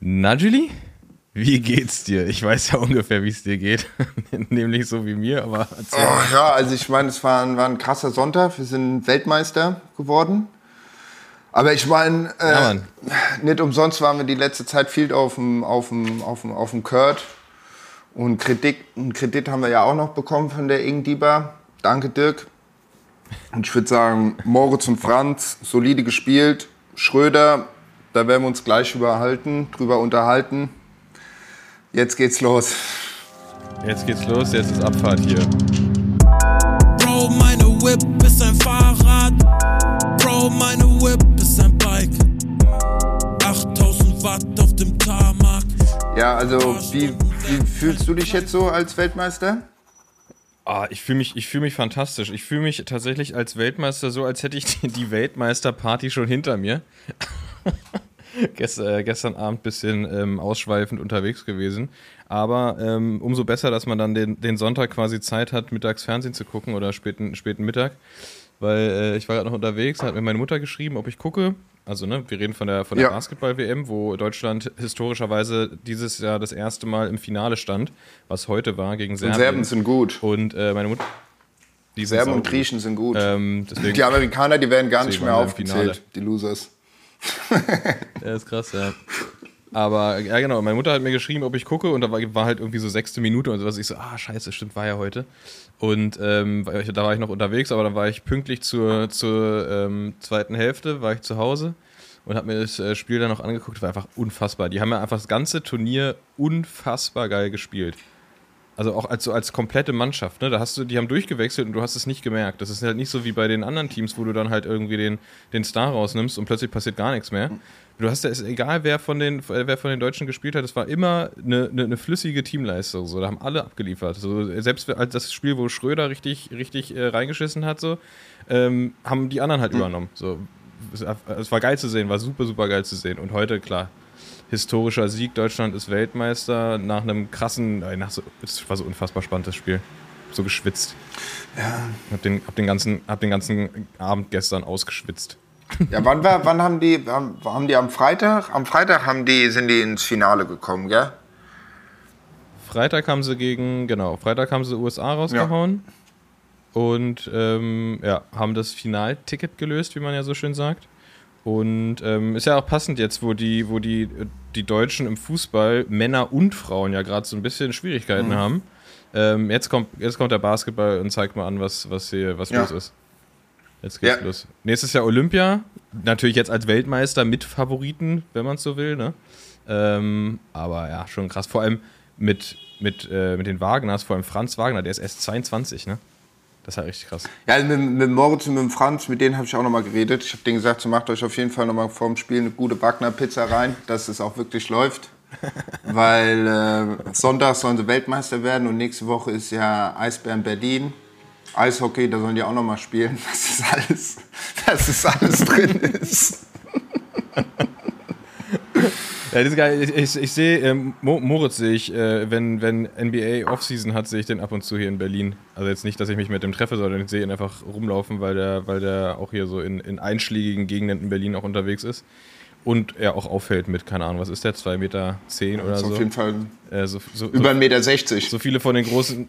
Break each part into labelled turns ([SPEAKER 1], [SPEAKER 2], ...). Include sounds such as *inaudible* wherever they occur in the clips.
[SPEAKER 1] Na, Julie? Wie geht's dir? Ich weiß ja ungefähr, wie es dir geht. *laughs* Nämlich so wie mir, aber
[SPEAKER 2] oh, Ja, also ich meine, es war ein, war ein krasser Sonntag. Wir sind Weltmeister geworden. Aber ich meine, äh, ja, nicht umsonst waren wir die letzte Zeit viel auf dem, auf dem, auf dem, auf dem Kurt. Und Kredit, einen Kredit haben wir ja auch noch bekommen von der Ingdiba. Danke, Dirk. Und ich würde sagen, Moritz und Franz, solide gespielt. Schröder, da werden wir uns gleich überhalten, drüber unterhalten. Jetzt geht's los.
[SPEAKER 1] Jetzt geht's los, jetzt ist Abfahrt hier.
[SPEAKER 3] Bro, meine Whip ist ein Fahrrad. Bro, meine Whip ist ein Bike. 8000 Watt auf dem Tarmac.
[SPEAKER 2] Ja, also wie, wie fühlst du dich jetzt so als Weltmeister?
[SPEAKER 1] Ah, ich fühle mich, fühl mich fantastisch. Ich fühle mich tatsächlich als Weltmeister so, als hätte ich die, die Weltmeisterparty schon hinter mir. *laughs* *laughs* Gest, äh, gestern Abend ein bisschen ähm, ausschweifend unterwegs gewesen. Aber ähm, umso besser, dass man dann den, den Sonntag quasi Zeit hat, mittags Fernsehen zu gucken oder späten, späten Mittag. Weil äh, ich war gerade noch unterwegs, hat mir meine Mutter geschrieben, ob ich gucke. Also, ne, wir reden von der, von der ja. Basketball-WM, wo Deutschland historischerweise dieses Jahr das erste Mal im Finale stand, was heute war gegen Serbien. Und
[SPEAKER 2] Serben sind gut.
[SPEAKER 1] Und äh, meine Mutter.
[SPEAKER 2] Die Serben und Griechen sind gut. Ähm, die Amerikaner, die werden gar nicht mehr aufgezählt, die Losers. *laughs*
[SPEAKER 1] ja, ist krass, ja. Aber ja, genau, meine Mutter hat mir geschrieben, ob ich gucke und da war, war halt irgendwie so sechste Minute und sowas. Ich so, ah, scheiße, stimmt, war ja heute. Und ähm, da war ich noch unterwegs, aber dann war ich pünktlich zur, zur ähm, zweiten Hälfte, war ich zu Hause und habe mir das äh, Spiel dann noch angeguckt. War einfach unfassbar. Die haben ja einfach das ganze Turnier unfassbar geil gespielt. Also auch als, so als komplette Mannschaft, ne? Da hast du, die haben durchgewechselt und du hast es nicht gemerkt. Das ist halt nicht so wie bei den anderen Teams, wo du dann halt irgendwie den, den Star rausnimmst und plötzlich passiert gar nichts mehr. Du hast ja, ist egal, wer von den, wer von den Deutschen gespielt hat, es war immer eine, eine, eine, flüssige Teamleistung. So, da haben alle abgeliefert. So, selbst als das Spiel, wo Schröder richtig, richtig äh, reingeschissen hat, so, ähm, haben die anderen halt mhm. übernommen. So, es, es war geil zu sehen, war super, super geil zu sehen. Und heute, klar, historischer Sieg. Deutschland ist Weltmeister nach einem krassen, äh, nach so, es war so unfassbar spannendes Spiel. So geschwitzt. Ja. Hab den, hab den, ganzen, hab den ganzen Abend gestern ausgeschwitzt.
[SPEAKER 2] Ja, wann, war, wann haben die, haben die am Freitag? Am Freitag haben die, sind die ins Finale gekommen, gell?
[SPEAKER 1] Freitag haben sie gegen, genau, Freitag haben sie USA rausgehauen. Ja. Und ähm, ja, haben das Finalticket gelöst, wie man ja so schön sagt. Und ähm, ist ja auch passend jetzt, wo die, wo die, die Deutschen im Fußball, Männer und Frauen ja gerade so ein bisschen Schwierigkeiten mhm. haben. Ähm, jetzt, kommt, jetzt kommt der Basketball und zeigt mal an, was, was hier was ja. los ist. Jetzt geht's ja. los. Nächstes Jahr Olympia. Natürlich jetzt als Weltmeister mit Favoriten, wenn man es so will. Ne? Ähm, aber ja, schon krass. Vor allem mit, mit, äh, mit den Wagners, vor allem Franz Wagner, der ist erst 22, ne? Das ist halt richtig krass.
[SPEAKER 2] Ja, mit, mit Moritz und mit Franz, mit denen habe ich auch nochmal geredet. Ich habe denen gesagt, so macht euch auf jeden Fall nochmal vor dem Spiel eine gute Wagner-Pizza rein, dass es auch wirklich läuft. *laughs* Weil äh, Sonntag sollen sie Weltmeister werden und nächste Woche ist ja Eisbären Berlin. Eishockey, da sollen die auch nochmal spielen. Das ist alles, *laughs* dass es alles drin ist. *laughs*
[SPEAKER 1] Ja, das ist geil. Ich, ich, ich sehe, ähm, Moritz sehe ich, äh, wenn, wenn NBA Offseason hat, sehe ich den ab und zu hier in Berlin. Also jetzt nicht, dass ich mich mit dem treffe, sondern ich sehe ihn einfach rumlaufen, weil der, weil der auch hier so in, in einschlägigen Gegenden in Berlin auch unterwegs ist. Und er auch auffällt mit, keine Ahnung, was ist der, 2,10 Meter zehn oder so?
[SPEAKER 2] Auf jeden Fall
[SPEAKER 1] äh, so, so,
[SPEAKER 2] über 1,60 Meter. 60.
[SPEAKER 1] So viele von den großen,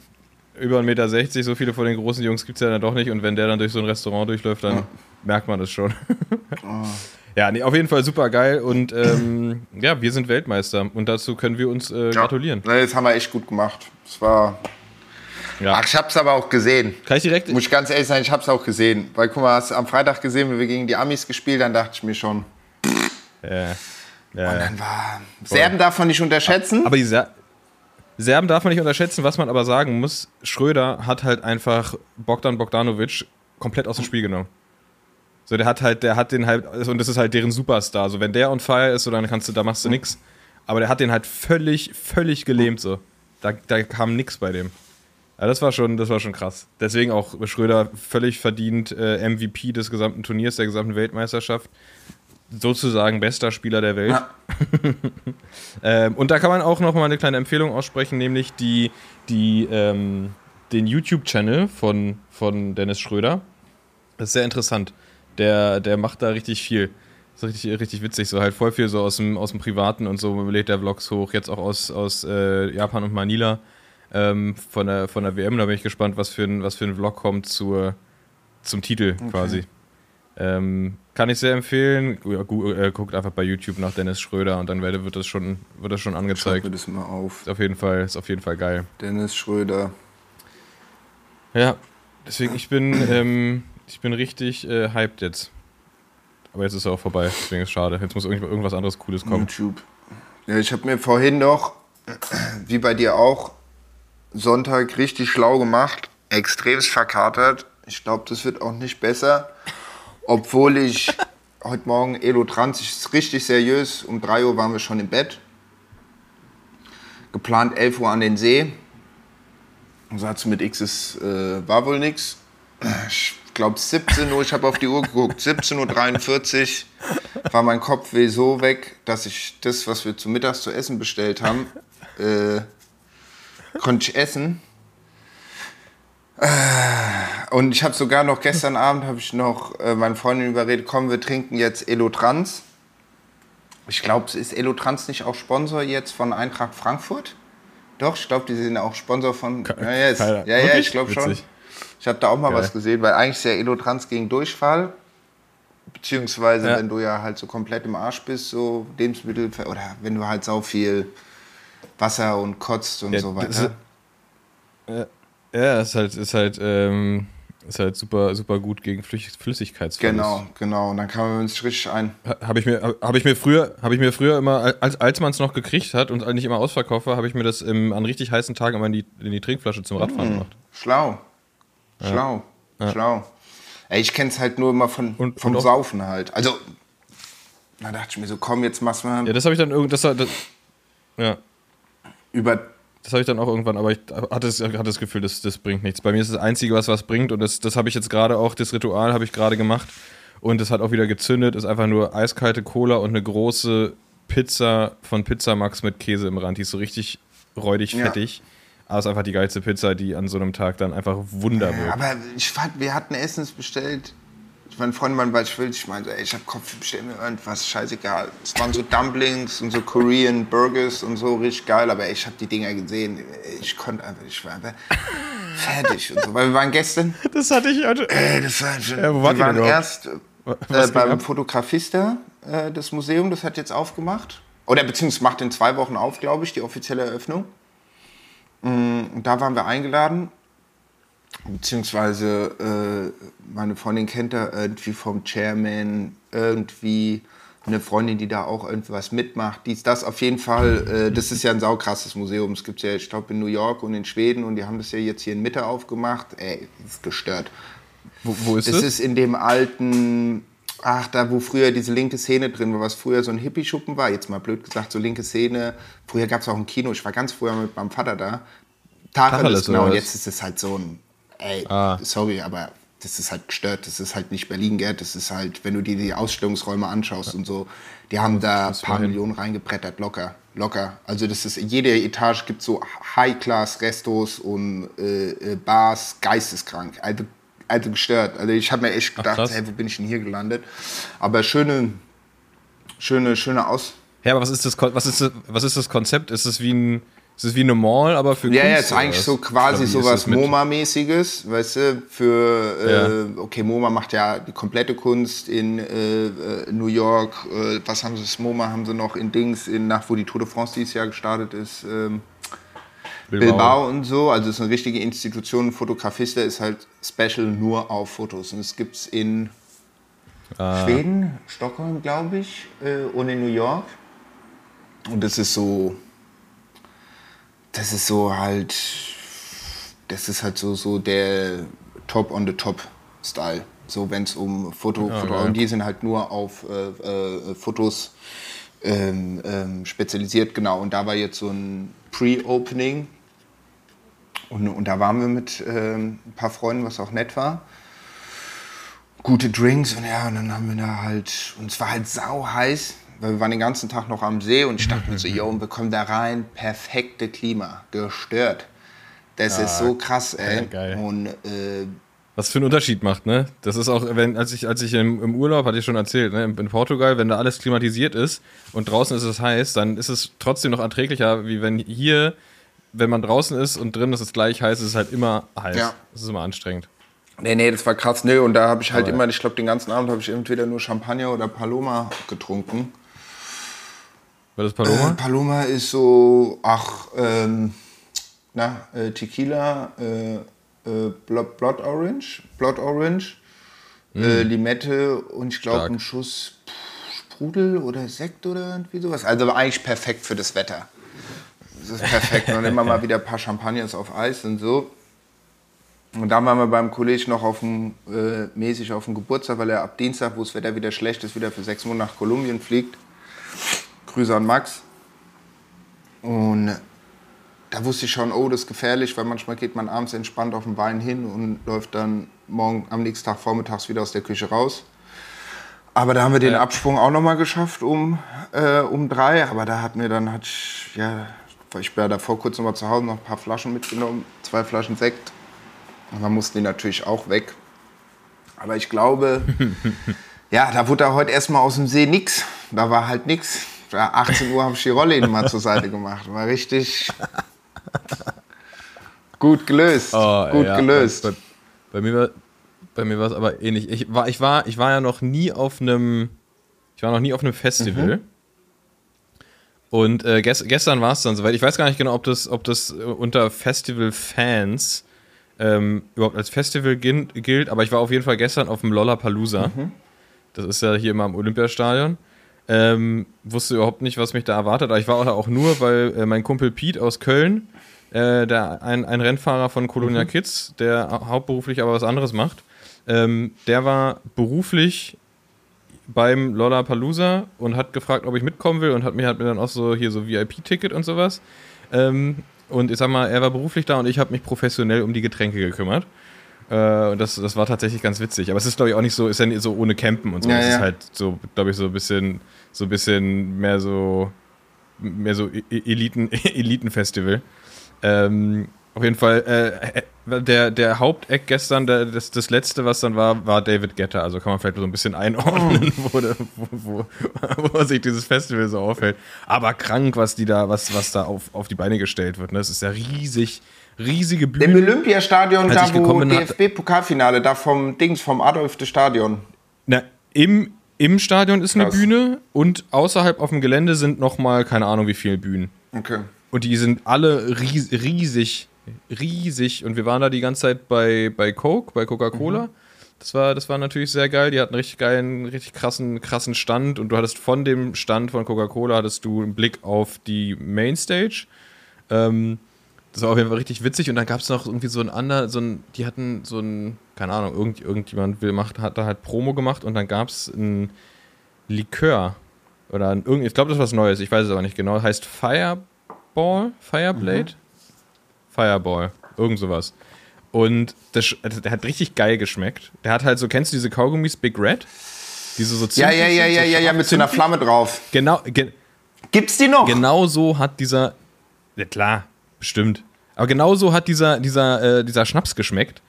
[SPEAKER 1] über 1,60 Meter, 60, so viele von den großen Jungs gibt es ja dann doch nicht. Und wenn der dann durch so ein Restaurant durchläuft, dann ja. merkt man das schon. oh. *laughs* Ja, nee, auf jeden Fall super geil und ähm, ja, wir sind Weltmeister und dazu können wir uns äh, gratulieren.
[SPEAKER 2] Ja, das haben wir echt gut gemacht. Es war. Ja. Ach, ich hab's aber auch gesehen.
[SPEAKER 1] Kann ich direkt?
[SPEAKER 2] Muss ich ganz ehrlich sein, ich hab's auch gesehen. Weil, guck mal, hast du am Freitag gesehen, wenn wir gegen die Amis gespielt, dann dachte ich mir schon.
[SPEAKER 1] Ja.
[SPEAKER 2] ja und dann war. Serben darf man nicht unterschätzen.
[SPEAKER 1] Aber die Ser Serben darf man nicht unterschätzen, was man aber sagen muss, Schröder hat halt einfach Bogdan Bogdanovic komplett aus dem Spiel genommen. So, der hat halt, der hat den halt, und das ist halt deren Superstar. So, wenn der on fire ist, so, dann kannst du, da machst du mhm. nichts. Aber der hat den halt völlig, völlig gelähmt, so. Da, da kam nichts bei dem. Ja, das war schon, das war schon krass. Deswegen auch Schröder völlig verdient äh, MVP des gesamten Turniers, der gesamten Weltmeisterschaft. Sozusagen bester Spieler der Welt. Ja. *laughs* ähm, und da kann man auch noch mal eine kleine Empfehlung aussprechen, nämlich die, die, ähm, den YouTube-Channel von, von Dennis Schröder. Das ist sehr interessant. Der, der macht da richtig viel. Ist richtig, richtig witzig, so halt voll viel so aus dem, aus dem Privaten und so lädt der Vlogs hoch, jetzt auch aus, aus äh, Japan und Manila ähm, von, der, von der WM, da bin ich gespannt, was für ein, was für ein Vlog kommt zur, zum Titel okay. quasi. Ähm, kann ich sehr empfehlen. Äh, guckt einfach bei YouTube nach Dennis Schröder und dann wird das schon, wird das schon angezeigt.
[SPEAKER 2] Schreib mir das mal auf.
[SPEAKER 1] Ist auf jeden Fall, ist auf jeden Fall geil.
[SPEAKER 2] Dennis Schröder.
[SPEAKER 1] Ja, deswegen ich bin, ähm, ich bin richtig äh, hyped jetzt. Aber jetzt ist er auch vorbei, deswegen ist es schade. Jetzt muss irgendwas anderes Cooles kommen.
[SPEAKER 2] YouTube. Ja, ich habe mir vorhin noch, *clears throat* wie bei dir auch, Sonntag richtig schlau gemacht, extremst verkatert. Ich glaube, das wird auch nicht besser. Obwohl ich *laughs* heute Morgen Elo 20 ist richtig seriös. Um 3 Uhr waren wir schon im Bett. Geplant 11 Uhr an den See. Satz mit X ist, äh, war wohl nichts. Ich glaube 17 Uhr, ich habe auf die Uhr geguckt, 17.43 Uhr war mein Kopfweh so weg, dass ich das, was wir zum Mittags zu essen bestellt haben, äh, konnte ich essen. Äh, und ich habe sogar noch gestern Abend habe ich noch äh, meine Freundin überredet, komm, wir trinken jetzt Elotrans. Ich glaube, ist Elotrans nicht auch Sponsor jetzt von Eintracht Frankfurt? Doch, ich glaube, die sind auch Sponsor von. Ja, yes. ja, ja, ich glaube schon. Ich habe da auch mal Geil. was gesehen, weil eigentlich ist ja Elotrans gegen Durchfall. Beziehungsweise, ja. wenn du ja halt so komplett im Arsch bist, so Lebensmittel, oder wenn du halt so viel Wasser und kotzt und ja, so weiter.
[SPEAKER 1] Ist, ja, ist halt, ist halt, ähm, ist halt super, super gut gegen Flüssigkeitsverlust.
[SPEAKER 2] Genau, genau. Und dann kann man sich richtig ein.
[SPEAKER 1] Habe ich mir, habe ich mir früher, habe ich mir früher immer, als, als man es noch gekriegt hat und nicht immer ausverkauft war, habe ich mir das im, an richtig heißen Tagen immer in die, in die Trinkflasche zum Radfahren mmh, gemacht.
[SPEAKER 2] Schlau. Schlau. Ja. Schlau. Ey, ich kenne es halt nur immer von, und, vom und Saufen halt. Also, da dachte ich mir so, komm, jetzt machst du mal.
[SPEAKER 1] Ja, das habe ich dann irgendwie, das, das, ja.
[SPEAKER 2] Über
[SPEAKER 1] das habe ich dann auch irgendwann, aber ich hatte das, hatte das Gefühl, das, das bringt nichts. Bei mir ist das Einzige, was was bringt und das, das habe ich jetzt gerade auch, das Ritual habe ich gerade gemacht und das hat auch wieder gezündet, ist einfach nur eiskalte Cola und eine große Pizza von Pizza Max mit Käse im Rand. Die ist so richtig räudig, fettig. Ja. Aber es ist einfach die geilste Pizza, die an so einem Tag dann einfach wunderbar wird.
[SPEAKER 2] Aber ich fand, wir hatten Essens bestellt mein Freund mein Beispiel, ich meinte, ey, ich hab Kopf, bestell mir irgendwas, scheißegal. Es waren so Dumplings und so Korean Burgers und so, richtig geil, aber ey, ich hab die Dinger gesehen, ich konnte einfach, ich war einfach fertig und so, weil wir waren gestern.
[SPEAKER 1] Das hatte ich
[SPEAKER 2] heute. Ey, das war schon, ja, wo wir waren erst äh, beim Fotografista, äh, das Museum, das hat jetzt aufgemacht. Oder beziehungsweise macht in zwei Wochen auf, glaube ich, die offizielle Eröffnung. Mm, und da waren wir eingeladen beziehungsweise äh, meine Freundin kennt da irgendwie vom Chairman irgendwie eine Freundin, die da auch irgendwas mitmacht, dies, das. Auf jeden Fall, äh, das ist ja ein saukrasses Museum. Es gibt ja, ich glaube, in New York und in Schweden und die haben das ja jetzt hier in Mitte aufgemacht. Ey, das ist gestört.
[SPEAKER 1] Wo, wo ist
[SPEAKER 2] das?
[SPEAKER 1] Das
[SPEAKER 2] ist in dem alten, ach, da wo früher diese linke Szene drin war, was früher so ein Hippie-Schuppen war. Jetzt mal blöd gesagt, so linke Szene. Früher gab es auch ein Kino. Ich war ganz früher mit meinem Vater da. Tacheles, genau. Und jetzt ist es halt so ein ey, ah. sorry, aber das ist halt gestört, das ist halt nicht Berlin, gell? das ist halt, wenn du dir die Ausstellungsräume anschaust und so, die haben da ein paar Millionen reingebrettert, locker, locker. Also das ist, jede Etage gibt so High-Class-Restos und äh, äh, Bars, geisteskrank, also, also gestört. Also ich habe mir echt gedacht, Ach, hey, wo bin ich denn hier gelandet? Aber schöne, schöne, schöne Aus...
[SPEAKER 1] Ja, aber was ist das, was ist das, was ist das Konzept? Ist es wie ein es ist wie eine Mall, aber für
[SPEAKER 2] Ja, Kunst, ja, ist eigentlich so quasi sowas MoMA-mäßiges, weißt du, für, ja. äh, okay, MoMA macht ja die komplette Kunst in äh, äh New York, äh, was haben sie, das MoMA haben sie noch in Dings, in, nach wo die Tour de France dieses Jahr gestartet ist, ähm, Bilbao. Bilbao. und so, also es ist eine richtige Institution, Fotografista ist halt special nur auf Fotos und es gibt es in ah. Schweden, Stockholm, glaube ich, äh, und in New York und das ist so das ist so halt, das ist halt so, so der Top on the Top Style. So wenn es um Foto, ja, Foto ja. und die sind halt nur auf äh, äh, Fotos ähm, ähm, spezialisiert, genau. Und da war jetzt so ein Pre-Opening und, und da waren wir mit ähm, ein paar Freunden, was auch nett war. Gute Drinks und ja, und dann haben wir da halt, und es war halt sau heiß weil wir waren den ganzen Tag noch am See und ich dachte mir so, yo, und wir kommen da rein, perfekte Klima, gestört. Das ja, ist so krass, ey.
[SPEAKER 1] Geil.
[SPEAKER 2] Und äh,
[SPEAKER 1] was für einen Unterschied macht, ne? Das ist auch, wenn, als ich, als ich im, im Urlaub, hatte ich schon erzählt, ne, in Portugal, wenn da alles klimatisiert ist und draußen ist es heiß, dann ist es trotzdem noch erträglicher, wie wenn hier, wenn man draußen ist und drin ist es gleich heiß, ist es halt immer heiß. Ja. Das ist immer anstrengend.
[SPEAKER 2] Nee, nee, das war krass. Nee, und da habe ich halt Aber immer, ich glaube, den ganzen Abend habe ich entweder nur Champagner oder Paloma getrunken.
[SPEAKER 1] Was ist Paloma?
[SPEAKER 2] Äh, Paloma ist so, ach, ähm, na, äh, Tequila, äh, äh, Blood, Blood, Orange, Blood Orange, mm. Limette und ich glaube ein Schuss Sprudel oder Sekt oder irgendwie sowas. Also eigentlich perfekt für das Wetter. Das ist perfekt. und immer mal wieder ein paar Champagners auf Eis und so. Und dann waren wir beim Kollegen noch auf dem, äh, mäßig auf dem Geburtstag, weil er ab Dienstag, wo das Wetter wieder schlecht ist, wieder für sechs Monate nach Kolumbien fliegt. Grüße an Max. Und da wusste ich schon, oh, das ist gefährlich, weil manchmal geht man abends entspannt auf dem Bein hin und läuft dann morgen am nächsten Tag vormittags wieder aus der Küche raus. Aber da haben wir den. Absprung auch noch mal geschafft um, äh, um drei. Aber da hat mir dann, hat ich, ja, ich war davor kurz noch mal zu Hause noch ein paar Flaschen mitgenommen, zwei Flaschen Sekt. Und dann mussten die natürlich auch weg. Aber ich glaube, *laughs* ja, da wurde da heute erstmal aus dem See nichts. Da war halt nichts. 18 Uhr habe ich die Rolle mal zur Seite gemacht. War richtig Gut gelöst. Oh, Gut ja, gelöst.
[SPEAKER 1] Bei, bei, mir war bei mir war es aber ähnlich. Ich war, ich, war, ich war ja noch nie auf einem. Ich war noch nie auf einem Festival. Mhm. Und äh, gest, gestern war es dann soweit. Ich weiß gar nicht genau, ob das, ob das äh, unter Festival-Fans ähm, überhaupt als Festival gilt, aber ich war auf jeden Fall gestern auf dem Lollapalooza. Mhm. Das ist ja hier immer im Olympiastadion. Ähm, wusste überhaupt nicht, was mich da erwartet. Aber ich war auch nur, weil äh, mein Kumpel Pete aus Köln, äh, der, ein, ein Rennfahrer von Colonia mhm. Kids, der hauptberuflich aber was anderes macht, ähm, der war beruflich beim Lollapalooza und hat gefragt, ob ich mitkommen will und hat mir, hat mir dann auch so hier so VIP-Ticket und sowas. Ähm, und ich sag mal, er war beruflich da und ich habe mich professionell um die Getränke gekümmert. Äh, und das, das war tatsächlich ganz witzig. Aber es ist, glaube ich, auch nicht so, ist ja nicht so ohne Campen und so. Ja, es ja. ist halt so, glaube ich, so ein bisschen, so ein bisschen mehr so, mehr so e-, e-, Eliten, *laughs* Elitenfestival. Ähm, auf jeden Fall, äh, äh, der, der Haupteck gestern, der, das, das letzte, was dann war, war David Getter. Also kann man vielleicht so ein bisschen einordnen, oh. wo, wo, wo, wo sich dieses Festival so aufhält. Aber krank, was die da, was, was da auf, auf die Beine gestellt wird. Ne? Das ist ja riesig, riesige
[SPEAKER 2] Bühne. Im Olympiastadion, da wo DFB-Pokalfinale, da vom Dings, vom Adolf Stadion.
[SPEAKER 1] Na, im, im Stadion ist Krass. eine Bühne und außerhalb auf dem Gelände sind nochmal, keine Ahnung wie viele Bühnen.
[SPEAKER 2] Okay.
[SPEAKER 1] Und die sind alle ries riesig, riesig. Und wir waren da die ganze Zeit bei, bei Coke, bei Coca-Cola. Mhm. Das war, das war natürlich sehr geil. Die hatten richtig geilen, richtig krassen, krassen Stand. Und du hattest von dem Stand von Coca-Cola hattest du einen Blick auf die Mainstage. Ähm, das war auf jeden Fall richtig witzig und dann gab es noch irgendwie so ein anderer, so ein, die hatten so ein, keine Ahnung, irgend, irgendjemand will macht, hat da halt Promo gemacht und dann gab es ein Likör oder ein, ich glaube, das ist was Neues, ich weiß es aber nicht genau, heißt Fireball, Fireblade, mhm. Fireball, irgend sowas. Und das, also der hat richtig geil geschmeckt. Der hat halt so, kennst du diese Kaugummis Big Red?
[SPEAKER 2] Diese so Ja, ja, ja, ja, ja, ja, mit so einer Flamme drauf.
[SPEAKER 1] Genau. Ge
[SPEAKER 2] Gibt's die noch?
[SPEAKER 1] Genau so hat dieser, ja klar, Bestimmt. Aber genauso hat dieser, dieser, äh, dieser Schnaps geschmeckt.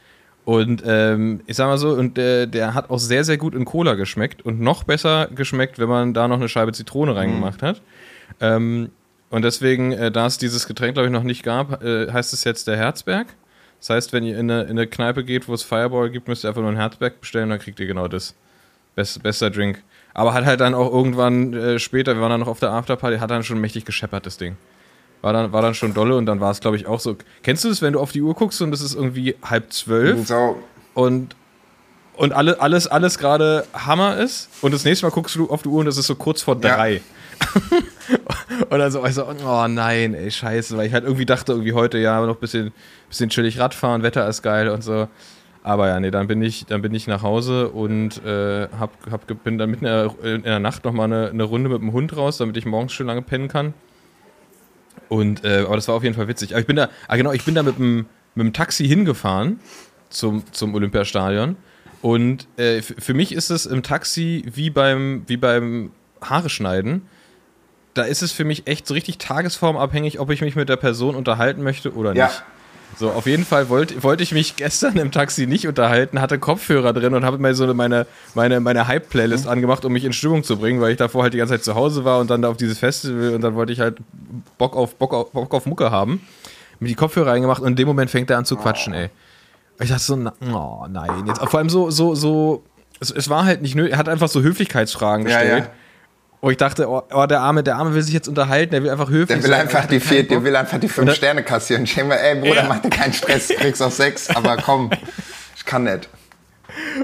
[SPEAKER 1] Und ähm, ich sag mal so, und äh, der hat auch sehr, sehr gut in Cola geschmeckt und noch besser geschmeckt, wenn man da noch eine Scheibe Zitrone reingemacht mhm. hat. Ähm, und deswegen, äh, da es dieses Getränk, glaube ich, noch nicht gab, äh, heißt es jetzt der Herzberg. Das heißt, wenn ihr in eine, in eine Kneipe geht, wo es Fireball gibt, müsst ihr einfach nur einen Herzberg bestellen, dann kriegt ihr genau das. Best, bester Drink. Aber hat halt dann auch irgendwann äh, später, wir waren dann noch auf der Afterparty, hat dann schon mächtig gescheppert, das Ding. War dann, war dann schon dolle und dann war es, glaube ich, auch so. Kennst du das, wenn du auf die Uhr guckst und es ist irgendwie halb zwölf so. und, und alle, alles, alles gerade Hammer ist und das nächste Mal guckst du auf die Uhr und es ist so kurz vor drei. Ja. *laughs* dann so, ich oh nein, ey, scheiße, weil ich halt irgendwie dachte, irgendwie heute ja noch ein bisschen, bisschen chillig Radfahren, Wetter ist geil und so. Aber ja, nee, dann bin ich, dann bin ich nach Hause und äh, hab, hab, bin dann mitten in der, in der Nacht nochmal eine, eine Runde mit dem Hund raus, damit ich morgens schön lange pennen kann. Und, äh, aber das war auf jeden Fall witzig. Aber ich bin da, ah genau, ich bin da mit dem, mit dem Taxi hingefahren zum, zum Olympiastadion. Und äh, für mich ist es im Taxi wie beim, wie beim Haare schneiden. Da ist es für mich echt so richtig tagesformabhängig, ob ich mich mit der Person unterhalten möchte oder nicht. Ja. So, auf jeden Fall wollte wollt ich mich gestern im Taxi nicht unterhalten, hatte Kopfhörer drin und habe mal so meine, meine, meine Hype-Playlist mhm. angemacht, um mich in Stimmung zu bringen, weil ich davor halt die ganze Zeit zu Hause war und dann da auf dieses Festival und dann wollte ich halt Bock auf, Bock auf, Bock auf Mucke haben. Mir die Kopfhörer reingemacht und in dem Moment fängt er an zu quatschen, ey. Ich dachte so, na, oh nein, jetzt. Vor allem so, so, so, es, es war halt nicht nötig, er hat einfach so Höflichkeitsfragen gestellt. Ja, ja. Wo ich dachte, oh, oh, der Arme, der Arme will sich jetzt unterhalten, der will einfach höflich
[SPEAKER 2] der will sein. Einfach die vier, der will einfach die fünf Sterne kassieren. Ich denke mir, ey Bruder, ja. mach dir keinen Stress, du kriegst auf sechs, aber komm, ich kann nicht.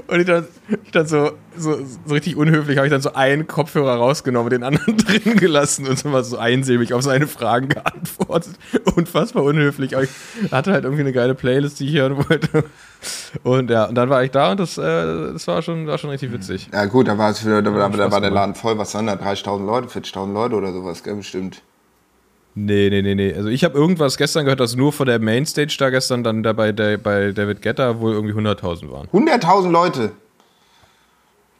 [SPEAKER 1] Und ich dann, ich dann so, so, so richtig unhöflich habe ich dann so einen Kopfhörer rausgenommen, den anderen *laughs* drin gelassen und so mal so einsilbig auf seine Fragen geantwortet. Unfassbar unhöflich. Aber ich hatte halt irgendwie eine geile Playlist, die ich hören wollte. Und ja, und dann war ich da und das, äh, das war, schon, war schon richtig witzig.
[SPEAKER 2] Ja, gut, da war es wieder, da, da, da war der Laden voll. Was waren da? 30.000 Leute, 40.000 Leute oder sowas, gell, bestimmt.
[SPEAKER 1] Nee, nee, nee, nee. Also ich habe irgendwas gestern gehört, dass nur vor der Mainstage da gestern dann da bei, der, bei David Getter wohl irgendwie 100.000 waren.
[SPEAKER 2] 100.000 Leute?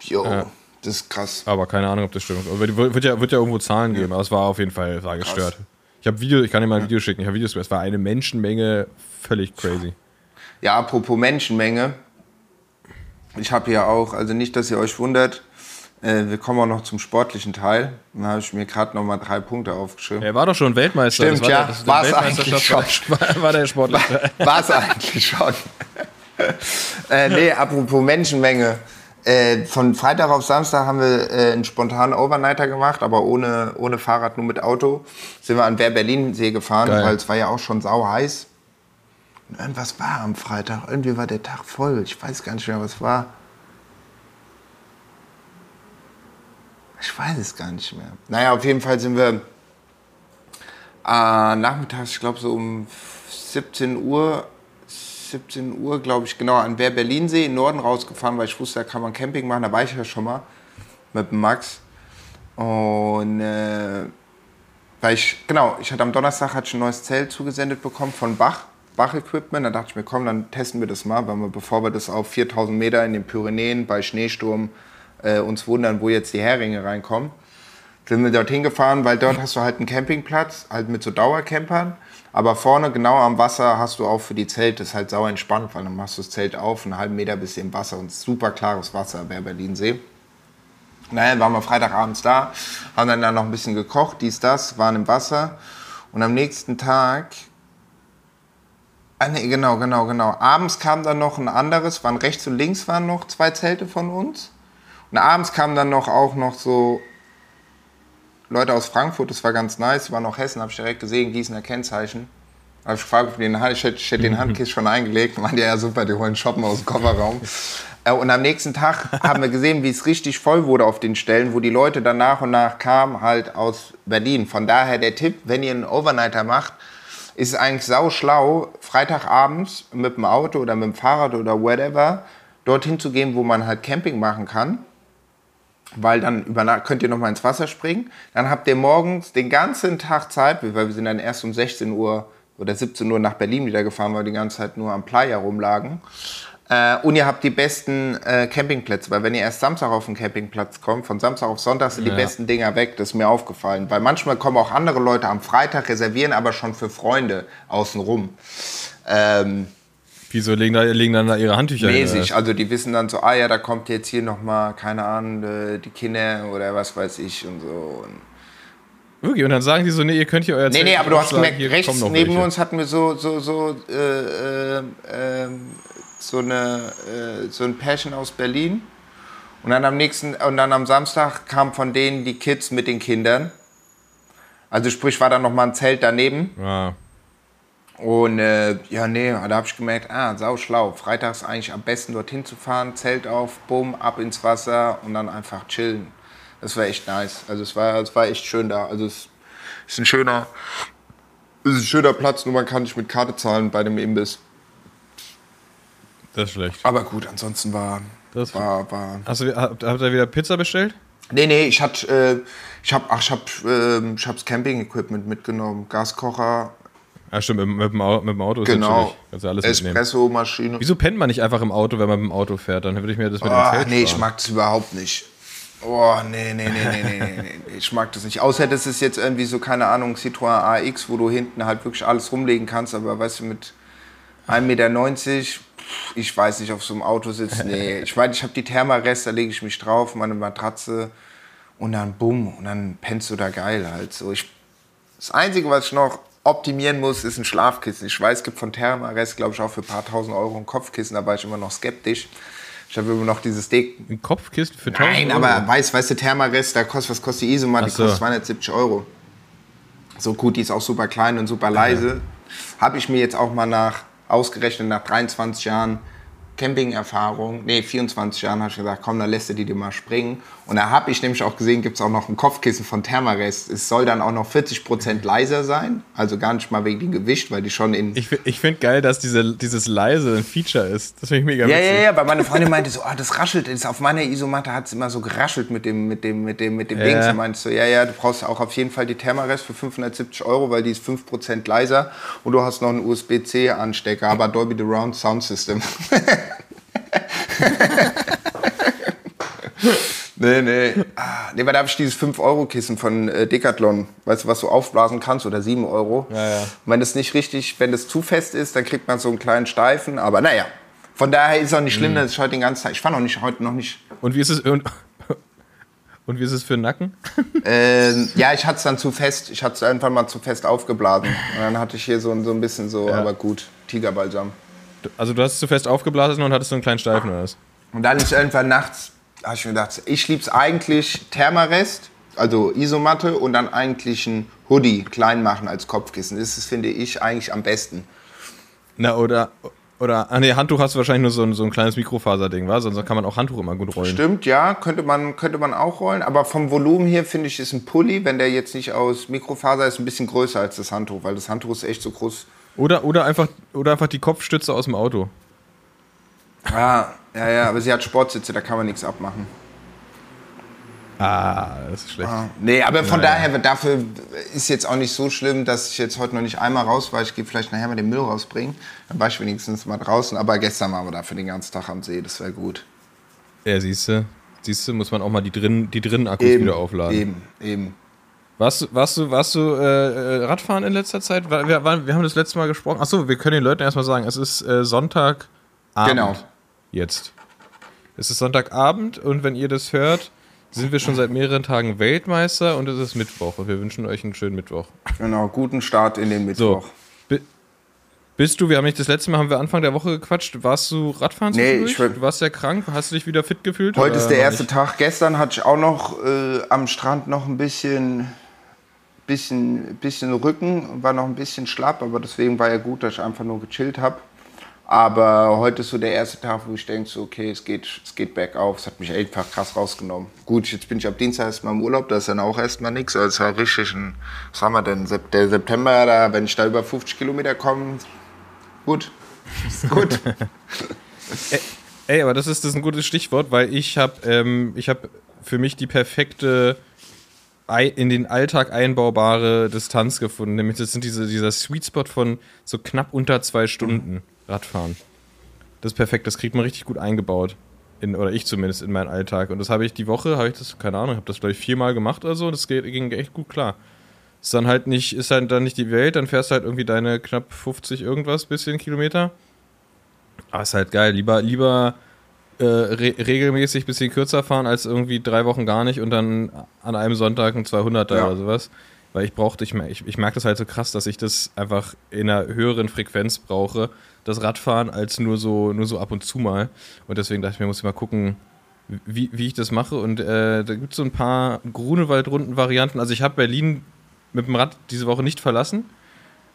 [SPEAKER 2] Jo, ja. das ist krass.
[SPEAKER 1] Aber keine Ahnung, ob das stimmt. Aber wird ja, wird ja irgendwo Zahlen geben, aber es war auf jeden Fall war gestört. Krass. Ich habe Video, ich kann dir mal ein Video schicken. Ich habe Videos, es war eine Menschenmenge, völlig crazy.
[SPEAKER 2] Ja, apropos Menschenmenge. Ich habe hier auch, also nicht, dass ihr euch wundert, äh, wir kommen auch noch zum sportlichen Teil. Da habe ich mir gerade noch mal drei Punkte aufgeschrieben.
[SPEAKER 1] Er war doch schon Weltmeister.
[SPEAKER 2] Stimmt, war ja. War es eigentlich schon. *laughs*
[SPEAKER 1] War, war der Sportler.
[SPEAKER 2] War es eigentlich schon. *laughs* äh, nee, apropos Menschenmenge. Äh, von Freitag auf Samstag haben wir äh, einen spontanen Overnighter gemacht, aber ohne, ohne Fahrrad, nur mit Auto. Sind wir an Wer Berlin See gefahren, Geil. weil es war ja auch schon sau heiß. Und irgendwas war am Freitag. Irgendwie war der Tag voll. Ich weiß gar nicht mehr, was war. Ich weiß es gar nicht mehr. Naja, auf jeden Fall sind wir äh, nachmittags, ich glaube so um 17 Uhr, 17 Uhr, glaube ich, genau, an Wer Berlinsee im Norden rausgefahren, weil ich wusste, da kann man Camping machen. Da war ich ja schon mal mit dem Max. Und äh, weil ich, genau, ich hatte am Donnerstag hatte ich ein neues Zelt zugesendet bekommen von Bach. Bach-Equipment. Da dachte ich mir, komm, dann testen wir das mal, weil wir, bevor wir das auf 4000 Meter in den Pyrenäen bei Schneesturm äh, uns wundern, wo jetzt die Heringe reinkommen, sind wir dorthin gefahren, weil dort hast du halt einen Campingplatz, halt mit so Dauercampern. Aber vorne, genau am Wasser, hast du auch für die Zelte, das ist halt sauer entspannt, weil dann machst du das Zelt auf, einen halben Meter bis im Wasser und super klares Wasser, Wer Berlin-See. Naja, waren wir Freitagabends da, haben dann, dann noch ein bisschen gekocht, dies, das, waren im Wasser. Und am nächsten Tag Ah, nee, genau, genau, genau. Abends kam dann noch ein anderes, waren rechts und links waren noch zwei Zelte von uns. Und abends kamen dann noch auch noch so Leute aus Frankfurt, das war ganz nice, die waren noch Hessen, habe ich direkt gesehen, Gießener Kennzeichen. Habe ich gefragt, ob den, ich hätte, ich hätte den Handkiss schon eingelegt. Meinte ja super, die holen Shoppen aus dem Kofferraum. Äh, und am nächsten Tag haben wir gesehen, wie es richtig voll wurde auf den Stellen, wo die Leute dann nach und nach kamen, halt aus Berlin. Von daher der Tipp, wenn ihr einen Overnighter macht, ist es eigentlich sau schlau, Freitagabends mit dem Auto oder mit dem Fahrrad oder whatever dorthin zu gehen, wo man halt Camping machen kann. Weil dann über könnt ihr noch mal ins Wasser springen. Dann habt ihr morgens den ganzen Tag Zeit, weil wir sind dann erst um 16 Uhr oder 17 Uhr nach Berlin wieder gefahren, weil wir die ganze Zeit nur am Playa rumlagen. Äh, und ihr habt die besten äh, Campingplätze, weil wenn ihr erst Samstag auf den Campingplatz kommt, von Samstag auf Sonntag sind ja. die besten Dinger weg, das ist mir aufgefallen. Weil manchmal kommen auch andere Leute am Freitag, reservieren aber schon für Freunde außenrum. Ähm,
[SPEAKER 1] Wieso legen, da, legen dann da ihre Handtücher
[SPEAKER 2] Mäßig, also die wissen dann so, ah ja, da kommt jetzt hier nochmal, keine Ahnung, äh, die Kinder oder was weiß ich und so. Und
[SPEAKER 1] Wirklich? Und dann sagen die so, nee, ihr könnt hier euer
[SPEAKER 2] Nee, nee, aber du hast gemerkt, rechts neben welche. uns hatten wir so, so, so äh, äh, ähm, so, eine, äh, so ein Pärchen aus Berlin. Und dann am nächsten, und dann am Samstag kamen von denen die Kids mit den Kindern. Also sprich, war da noch mal ein Zelt daneben. Ja. Und äh, ja, nee, da habe ich gemerkt, ah, sau schlau. Freitags eigentlich am besten dorthin zu fahren, Zelt auf, bumm, ab ins Wasser und dann einfach chillen. Das war echt nice. Also es war, es war echt schön da. Also es ist ein schöner, es ist ein schöner Platz, nur man kann nicht mit Karte zahlen bei dem Imbiss.
[SPEAKER 1] Das ist schlecht.
[SPEAKER 2] Aber gut, ansonsten war.
[SPEAKER 1] Das war, war Hast du, habt, habt ihr wieder Pizza bestellt?
[SPEAKER 2] Nee, nee, ich hatte, äh, ich hab, ach, ich hab, äh, ich hab's Camping-Equipment mitgenommen. Gaskocher.
[SPEAKER 1] Ja, stimmt, mit, mit, dem, Auto, mit dem Auto
[SPEAKER 2] ist genau. Kannst du alles Espresso-Maschine.
[SPEAKER 1] Wieso pennt man nicht einfach im Auto, wenn man mit dem Auto fährt? Dann würde ich mir das mit
[SPEAKER 2] oh,
[SPEAKER 1] dem Zelt
[SPEAKER 2] Nee, ich mag das überhaupt nicht. Oh, nee, nee, nee, nee, nee, nee, nee, ich mag das nicht. Außer das ist jetzt irgendwie so, keine Ahnung, Citroën AX, wo du hinten halt wirklich alles rumlegen kannst, aber weißt du, mit 1,90 Meter, ich weiß nicht, auf so einem Auto sitzt. Nee, *laughs* ich meine, ich habe die Thermarest, da lege ich mich drauf, meine Matratze und dann bumm und dann pennst du da geil halt so. Ich, das Einzige, was ich noch optimieren muss, ist ein Schlafkissen. Ich weiß, es gibt von Thermarest, glaube ich, auch für ein paar tausend Euro ein Kopfkissen, da war ich immer noch skeptisch. Ich habe immer noch dieses Dick.
[SPEAKER 1] Ein Kopfkissen für
[SPEAKER 2] 1000 Nein, Euro? aber weißt, weißt du, Thermarest, da kostet, was kostet die Isomat? Die so. kostet 270 Euro. So gut, die ist auch super klein und super leise. Ja. Habe ich mir jetzt auch mal nach, ausgerechnet nach 23 Jahren Camping-Erfahrung, nee, 24 Jahren habe ich gesagt, komm, dann lässt du die dir mal springen. Und da habe ich nämlich auch gesehen, gibt es auch noch ein Kopfkissen von Thermarest. Es soll dann auch noch 40% leiser sein, also gar nicht mal wegen dem Gewicht, weil die schon in...
[SPEAKER 1] Ich, ich finde geil, dass diese, dieses leise ein Feature ist. Das finde ich mega
[SPEAKER 2] ja, witzig. Ja, ja, weil meine Freundin meinte so, oh, das raschelt. Das auf meiner Isomatte hat es immer so geraschelt mit dem, mit dem, mit dem, mit dem ja. Ding. Sie meinte so, ja, ja, du brauchst auch auf jeden Fall die Thermarest für 570 Euro, weil die ist 5% leiser und du hast noch einen USB-C-Anstecker, aber Dolby Surround Sound System. *laughs* nee, nee. Ah, nee, weil da habe ich dieses 5-Euro-Kissen von äh, Decathlon, weißt du, was du aufblasen kannst, oder 7 Euro.
[SPEAKER 1] Ja, ja.
[SPEAKER 2] Wenn das nicht richtig, wenn das zu fest ist, dann kriegt man so einen kleinen Steifen, aber naja. Von daher ist es auch nicht schlimm, mhm. dass ich heute den ganzen Tag, ich fahre noch nicht, heute noch nicht.
[SPEAKER 1] Und wie ist es, und, *laughs* und wie ist es für den Nacken? *laughs*
[SPEAKER 2] Ähm, ja, ich hatte es dann zu fest, ich hatte es einfach mal zu fest aufgeblasen. Und dann hatte ich hier so, so ein bisschen so, ja. aber gut, Tigerbalsam.
[SPEAKER 1] Also du hast es zu fest aufgeblasen und hattest so einen kleinen Steifen oder was?
[SPEAKER 2] Und dann ist irgendwann nachts, habe ich mir gedacht, ich liebe es eigentlich Thermarest, also Isomatte und dann eigentlich ein Hoodie klein machen als Kopfkissen. Das ist, finde ich, eigentlich am besten.
[SPEAKER 1] Na, oder, oder, ah nee, Handtuch hast du wahrscheinlich nur so ein, so ein kleines Mikrofaserding, wa? Sonst kann man auch Handtuch immer gut rollen.
[SPEAKER 2] Stimmt, ja, könnte man, könnte man auch rollen. Aber vom Volumen hier finde ich, ist ein Pulli, wenn der jetzt nicht aus Mikrofaser ist, ein bisschen größer als das Handtuch, weil das Handtuch ist echt so groß
[SPEAKER 1] oder, oder, einfach, oder einfach die Kopfstütze aus dem Auto.
[SPEAKER 2] Ja, ja, ja, aber sie hat Sportsitze, da kann man nichts abmachen.
[SPEAKER 1] Ah, das ist schlecht. Ah,
[SPEAKER 2] nee, aber von naja. daher, dafür ist jetzt auch nicht so schlimm, dass ich jetzt heute noch nicht einmal raus war. Ich gehe vielleicht nachher mal den Müll rausbringen. Dann war ich wenigstens mal draußen. Aber gestern waren wir dafür den ganzen Tag am See, das wäre gut.
[SPEAKER 1] Ja, siehst du, siehst du, muss man auch mal die drinnen die drin Akkus eben, wieder aufladen.
[SPEAKER 2] Eben, eben.
[SPEAKER 1] Warst du, warst du, warst du äh, Radfahren in letzter Zeit? Wir, wir, wir haben das letzte Mal gesprochen. Achso, wir können den Leuten erstmal sagen, es ist äh, Sonntagabend.
[SPEAKER 2] Genau.
[SPEAKER 1] Jetzt. Es ist Sonntagabend und wenn ihr das hört, sind wir schon seit mehreren Tagen Weltmeister und es ist Mittwoch und wir wünschen euch einen schönen Mittwoch.
[SPEAKER 2] Genau, guten Start in den Mittwoch.
[SPEAKER 1] So. Bist du, wir haben nicht das letzte Mal, haben wir Anfang der Woche gequatscht, warst du Radfahren
[SPEAKER 2] Nee, ich
[SPEAKER 1] Du warst ja krank, hast du dich wieder fit gefühlt?
[SPEAKER 2] Heute ist der erste nicht? Tag. Gestern hatte ich auch noch äh, am Strand noch ein bisschen bisschen, bisschen Rücken, war noch ein bisschen schlapp, aber deswegen war ja gut, dass ich einfach nur gechillt habe. Aber heute ist so der erste Tag, wo ich denke, so, okay, es geht, es geht bergauf. Es hat mich einfach krass rausgenommen. Gut, jetzt bin ich ab Dienstag erstmal im Urlaub, da ist dann auch erstmal nichts. Also es war richtig ein, was haben wir denn, der September, da, wenn ich da über 50 Kilometer komme, gut. *laughs* gut.
[SPEAKER 1] Ey, aber das ist, das ist ein gutes Stichwort, weil ich habe ähm, hab für mich die perfekte in den Alltag einbaubare Distanz gefunden. Nämlich das sind diese, dieser Sweet Spot von so knapp unter zwei Stunden Radfahren. Das ist perfekt, das kriegt man richtig gut eingebaut. In, oder ich zumindest in meinen Alltag. Und das habe ich die Woche, habe ich das, keine Ahnung, habe das glaube ich viermal gemacht oder so. Das geht, ging echt gut klar. Ist dann halt nicht, ist halt dann nicht die Welt, dann fährst du halt irgendwie deine knapp 50 irgendwas bisschen Kilometer. Aber ist halt geil. Lieber, lieber äh, re regelmäßig bisschen kürzer fahren als irgendwie drei Wochen gar nicht und dann an einem Sonntag ein 200er ja. oder sowas. Weil ich brauchte, ich, ich, ich merke das halt so krass, dass ich das einfach in einer höheren Frequenz brauche, das Radfahren, als nur so, nur so ab und zu mal. Und deswegen dachte ich mir, muss ich mal gucken, wie, wie ich das mache. Und äh, da gibt es so ein paar Grunewaldrunden-Varianten. Also ich habe Berlin mit dem Rad diese Woche nicht verlassen.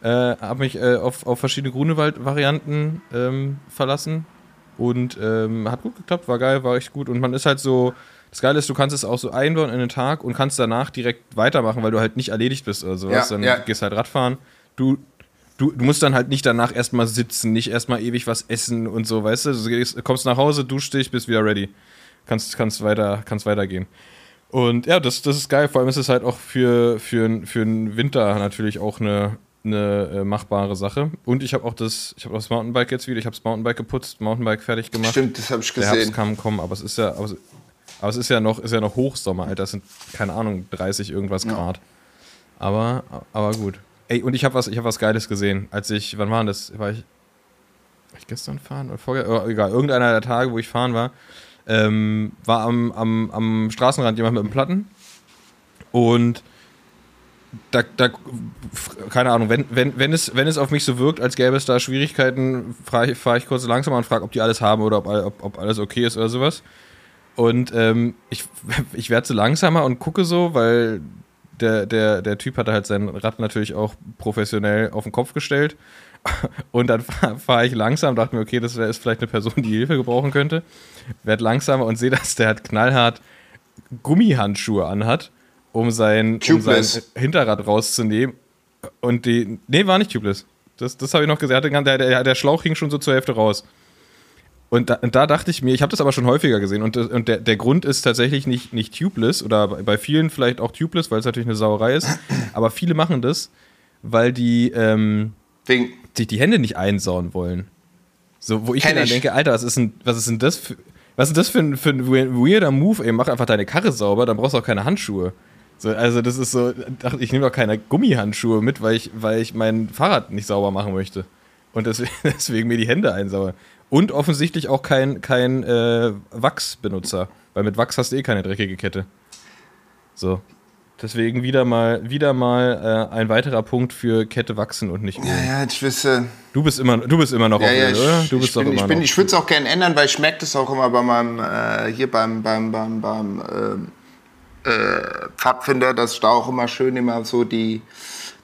[SPEAKER 1] Äh, habe mich äh, auf, auf verschiedene Grunewald-Varianten ähm, verlassen. Und ähm, hat gut geklappt, war geil, war echt gut. Und man ist halt so, das Geile ist, du kannst es auch so einbauen in den Tag und kannst danach direkt weitermachen, weil du halt nicht erledigt bist oder sowas. Ja, dann ja. gehst halt Radfahren. Du, du, du musst dann halt nicht danach erstmal sitzen, nicht erstmal ewig was essen und so, weißt du? Du gehst, kommst nach Hause, duschst dich, bist wieder ready. Kannst, kannst, weiter, kannst weitergehen. Und ja, das, das ist geil. Vor allem ist es halt auch für, für, für den Winter natürlich auch eine, eine äh, machbare Sache. Und ich habe auch das, ich habe das Mountainbike jetzt wieder, ich habe das Mountainbike geputzt, Mountainbike fertig gemacht.
[SPEAKER 2] Stimmt, das habe ich gesehen.
[SPEAKER 1] Der Herbst kann kommen, aber es ist ja, aber aber es ist ja noch, ist ja noch Hochsommer, Alter. Das sind, keine Ahnung, 30 irgendwas ja. Grad. Aber, aber gut. Ey, und ich habe was, ich was Geiles gesehen, als ich, wann war das? War ich, ich gestern fahren oder vorher, oh, egal, irgendeiner der Tage, wo ich fahren war, ähm, war am, am, am Straßenrand jemand mit einem Platten und da, da, keine Ahnung, wenn, wenn, wenn, es, wenn es auf mich so wirkt, als gäbe es da Schwierigkeiten, fahre ich, fahr ich kurz langsamer und frage, ob die alles haben oder ob, ob, ob alles okay ist oder sowas. Und ähm, ich, *laughs* ich werde so langsamer und gucke so, weil der, der, der Typ hatte halt sein Rad natürlich auch professionell auf den Kopf gestellt. *laughs* Und dann *laughs* fahre fahr ich langsam, dachte mir, okay, das ist vielleicht eine Person, die Hilfe gebrauchen könnte. Werd langsamer und sehe, dass der halt knallhart Gummihandschuhe anhat um sein, um sein Hinterrad rauszunehmen. Und die. Nee, war nicht tubeless. Das, das habe ich noch gesagt. Der, der, der Schlauch hing schon so zur Hälfte raus. Und da, und da dachte ich mir, ich habe das aber schon häufiger gesehen. Und, und der, der Grund ist tatsächlich nicht, nicht tubeless oder bei vielen vielleicht auch tubeless, weil es natürlich eine Sauerei ist. *clears throat* Aber viele machen das, weil die ähm, sich die Hände nicht einsauen wollen. So, wo ich mir dann denke, Alter, was ist denn, was ist denn das für, was ist das für ein, für ein weirder Move? Ey, mach einfach deine Karre sauber, dann brauchst du auch keine Handschuhe. So, also das ist so, ich nehme doch keine Gummihandschuhe mit, weil ich, weil ich mein Fahrrad nicht sauber machen möchte. Und deswegen, *laughs* deswegen mir die Hände einsauere. Und offensichtlich auch kein, kein äh, Wachsbenutzer. Weil mit Wachs hast du eh keine dreckige Kette. So. Deswegen wieder mal, wieder mal äh, ein weiterer Punkt für Kette wachsen und nicht
[SPEAKER 2] Öl. Ja, ja, ich wüsste.
[SPEAKER 1] Du bist immer, du bist immer noch
[SPEAKER 2] ja, auf
[SPEAKER 1] ja,
[SPEAKER 2] Öl, oder? Du bist ich bin, immer ich bin, noch. Ich würde es auch gerne ändern, weil ich merke das auch immer bei meinem, äh, hier beim, beim, beim, beim ähm, äh, Pfadfinder, dass ich da auch immer schön immer so die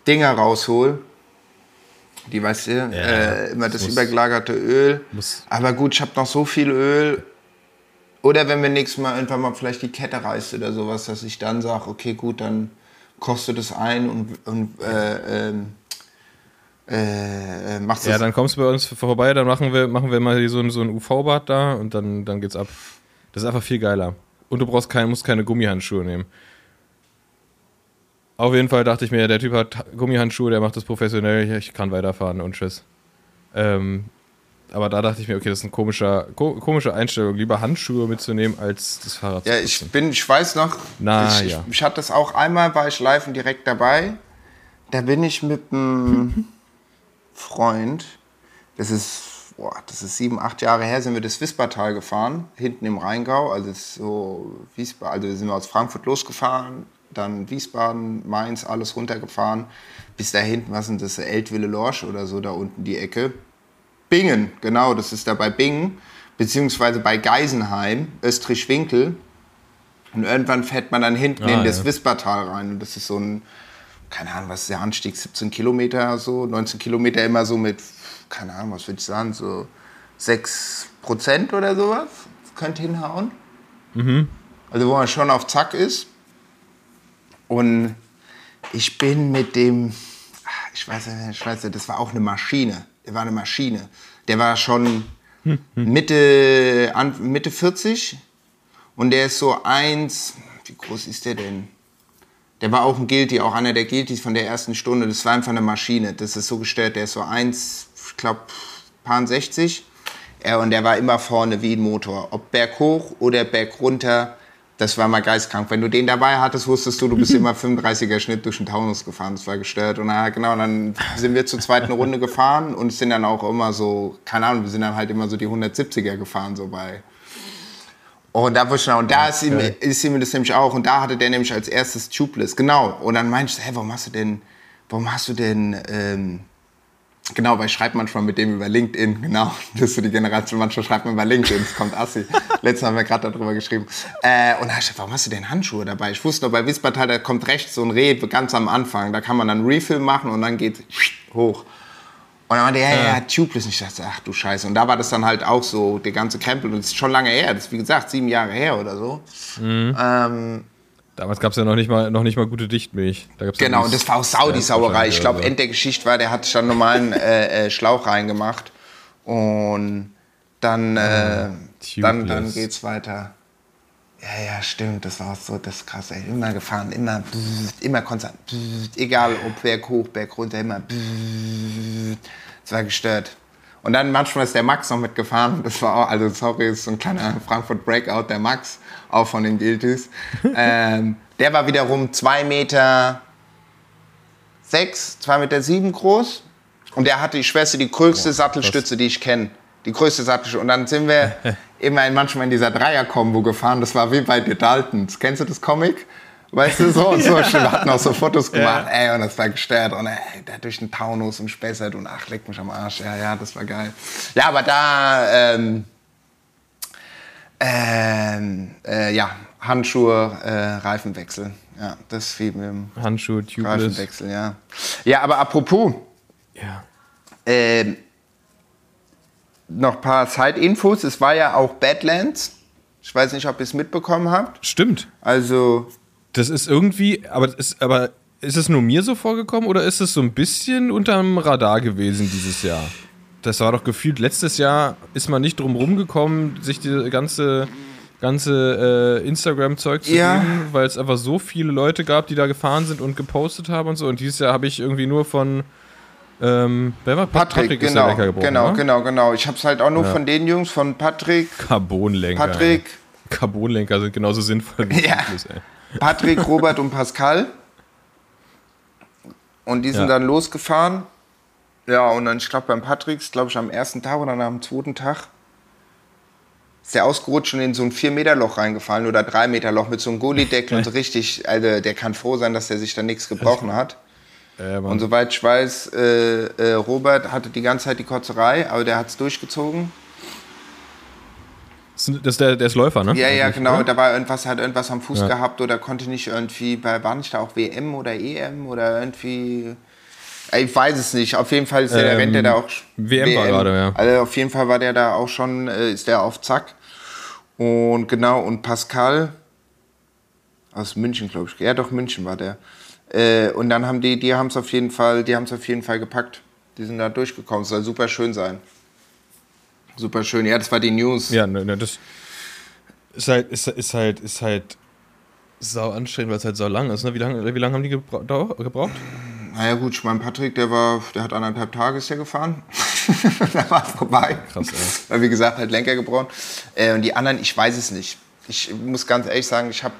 [SPEAKER 2] Dinger raushol. Die, weißt du, ja, äh, immer das, das übergelagerte Öl. Aber gut, ich habe noch so viel Öl. Oder wenn wir nächstes Mal irgendwann mal vielleicht die Kette reißt oder sowas, dass ich dann sage, okay, gut, dann kochst du das ein und, und äh, ähm, äh, äh, machst
[SPEAKER 1] Ja, dann kommst du bei uns vorbei, dann machen wir, machen wir mal so, so ein UV-Bad da und dann, dann geht's ab. Das ist einfach viel geiler. Und du brauchst keine, musst keine Gummihandschuhe nehmen. Auf jeden Fall dachte ich mir, der Typ hat Gummihandschuhe, der macht das professionell, ich kann weiterfahren und tschüss. Ähm, aber da dachte ich mir, okay, das ist eine komischer, ko komische Einstellung, lieber Handschuhe mitzunehmen, als das Fahrrad
[SPEAKER 2] ja, ich bin, ich weiß noch,
[SPEAKER 1] Na,
[SPEAKER 2] ich,
[SPEAKER 1] ja.
[SPEAKER 2] ich, ich hatte das auch einmal, live und direkt dabei. Da bin ich mit einem *laughs* Freund, das ist boah, das ist sieben, acht Jahre her, sind wir das Wispertal gefahren, hinten im Rheingau. Also, so Wiesbaden, also sind wir aus Frankfurt losgefahren, dann Wiesbaden, Mainz, alles runtergefahren. Bis da hinten, was sind das, Eltville Lorsch oder so, da unten die Ecke. Bingen, genau, das ist da bei Bingen, beziehungsweise bei Geisenheim, Österreich-Winkel. Und irgendwann fährt man dann hinten ah, in das ja. Wispertal rein. Und das ist so ein, keine Ahnung, was ist der Anstieg, 17 Kilometer, so, 19 Kilometer immer so mit keine Ahnung, was würde ich sagen, so 6% oder sowas. Das könnte hinhauen. Mhm. Also wo man schon auf Zack ist. Und ich bin mit dem, ich weiß nicht, ich weiß nicht, das war auch eine Maschine. Der war eine Maschine. Der war schon Mitte, Mitte 40 und der ist so eins, wie groß ist der denn? Der war auch ein Guilty, auch einer der Guiltys von der ersten Stunde. Das war einfach eine Maschine. Das ist so gestellt, der ist so eins, ich glaube, paar 60. Er, und der war immer vorne wie ein Motor. Ob berghoch oder bergrunter, das war mal geistkrank. Wenn du den dabei hattest, wusstest du, du bist *laughs* immer 35er Schnitt durch den Taunus gefahren. Das war gestört. Und na, genau, dann sind wir zur zweiten Runde *laughs* gefahren und sind dann auch immer so, keine Ahnung, wir sind dann halt immer so die 170er gefahren, so bei. Und da, und da ist ihm, ist ihm das nämlich auch. Und da hatte der nämlich als erstes Tubeless. Genau. Und dann meinte ich, hey, warum hast du denn, warum hast du denn, ähm, Genau, weil ich schreibe manchmal mit dem über LinkedIn, genau. *laughs* Das ist so die Generation, manchmal schreibt man über LinkedIn, es kommt Assi. *laughs* Letztes Mal haben wir gerade darüber geschrieben. Äh, und da habe ich gesagt, warum hast du denn Handschuhe dabei? Ich wusste noch, bei Wispertal, da kommt rechts so ein Reh ganz am Anfang. Da kann man dann Refill machen und dann geht *laughs* hoch. Und dann meinte er, ja, ja, tubeless. Und ich dachte, ach du Scheiße. Und da war das dann halt auch so, der ganze Krempel. Und das ist schon lange her. Das ist, wie gesagt, sieben Jahre her oder so. Mhm. Ähm,
[SPEAKER 1] Damals gab es ja noch nicht, mal, noch nicht mal gute Dichtmilch.
[SPEAKER 2] Da genau, und das war auch Sau, die Sauerei. Ich glaube, End der Geschichte war, der hat schon normalen äh, äh, Schlauch reingemacht. Und dann, äh, dann, dann geht's weiter. Ja, ja, stimmt, das war so das krasse. Immer gefahren, immer, immer konstant. Egal ob Berg hoch, Berg runter, immer. Es war gestört. Und dann manchmal ist der Max noch mitgefahren. Das war auch, also sorry, ist so ein kleiner Frankfurt Breakout, der Max auch von den Guilties. *laughs* ähm, der war wiederum 2 Meter 6, 2 Meter 7 groß. Und der hatte, ich schwör's dir, die größte Sattelstütze, die ich kenne. Die größte Sattelstütze. Und dann sind wir *laughs* immer manchmal in dieser Dreier-Kombo gefahren. Das war wie bei The Daltons. Kennst du das Comic? Weißt du, so und so. Wir hatten auch so Fotos gemacht. Ja. Ey, und das war gestört. Und ey, der durch den Taunus und Spessert und ach, leck mich am Arsch. Ja, ja, das war geil. Ja, aber da, ähm, ähm, äh, ja, Handschuhe, äh, Reifenwechsel. Ja, das fiel mir im
[SPEAKER 1] Handschuhe, Tubeless.
[SPEAKER 2] Reifenwechsel, ja. Ja, aber apropos.
[SPEAKER 1] Ja.
[SPEAKER 2] Ähm, noch ein paar Zeitinfos. Es war ja auch Badlands. Ich weiß nicht, ob ihr es mitbekommen habt.
[SPEAKER 1] Stimmt.
[SPEAKER 2] Also.
[SPEAKER 1] Das ist irgendwie, aber ist, aber ist es nur mir so vorgekommen oder ist es so ein bisschen unterm Radar gewesen dieses Jahr? Das war doch gefühlt, letztes Jahr ist man nicht drum rumgekommen, sich die ganze, ganze äh, Instagram-Zeug zu ja. geben, weil es einfach so viele Leute gab, die da gefahren sind und gepostet haben und so. Und dieses Jahr habe ich irgendwie nur von ähm, wer war
[SPEAKER 2] Patrick? Patrick genau, ist der Lenker gebrochen, genau, ne? genau, genau. Ich habe es halt auch nur ja. von den Jungs, von Patrick.
[SPEAKER 1] Carbonlenker.
[SPEAKER 2] Patrick.
[SPEAKER 1] Carbonlenker sind genauso sinnvoll wie
[SPEAKER 2] ja. Plus, Patrick, Robert und Pascal. Und die sind ja. dann losgefahren. Ja, und dann, ich glaube, beim Patrick, glaube ich, am ersten Tag oder am zweiten Tag, ist der ausgerutscht und in so ein 4-Meter-Loch reingefallen oder 3-Meter-Loch mit so einem Gullideckel und so *laughs* richtig, also der kann froh sein, dass der sich da nichts gebrochen hat. Ja, und soweit ich weiß, äh, äh, Robert hatte die ganze Zeit die Kotzerei, aber der hat es durchgezogen.
[SPEAKER 1] Das ist der, der ist Läufer, ne?
[SPEAKER 2] Ja, ja, genau. Da war irgendwas, hat irgendwas am Fuß ja. gehabt oder konnte nicht irgendwie, war nicht da auch WM oder EM oder irgendwie. Ich weiß es nicht. Auf jeden Fall ist der, ähm, der rennt der da auch.
[SPEAKER 1] WM, WM war gerade, ja.
[SPEAKER 2] Also auf jeden Fall war der da auch schon, äh, ist der auf Zack. Und genau, und Pascal aus München, glaube ich. Ja, doch, München war der. Äh, und dann haben die, die haben es auf jeden Fall, die haben es auf jeden Fall gepackt. Die sind da durchgekommen. Es soll super schön sein. Super schön. Ja, das war die News.
[SPEAKER 1] Ja, ne, ne, das ist halt, ist, ist halt, ist halt sau anstrengend, weil es halt so lang ist. Ne? Wie lange wie lang haben die gebra gebraucht?
[SPEAKER 2] Naja gut, ich meine, Patrick, der war, der hat anderthalb Tage ist der gefahren. *laughs* da war vorbei.
[SPEAKER 1] Krass, ey.
[SPEAKER 2] Weil wie gesagt, halt Lenker gebrochen. Äh, und die anderen, ich weiß es nicht. Ich muss ganz ehrlich sagen, ich habe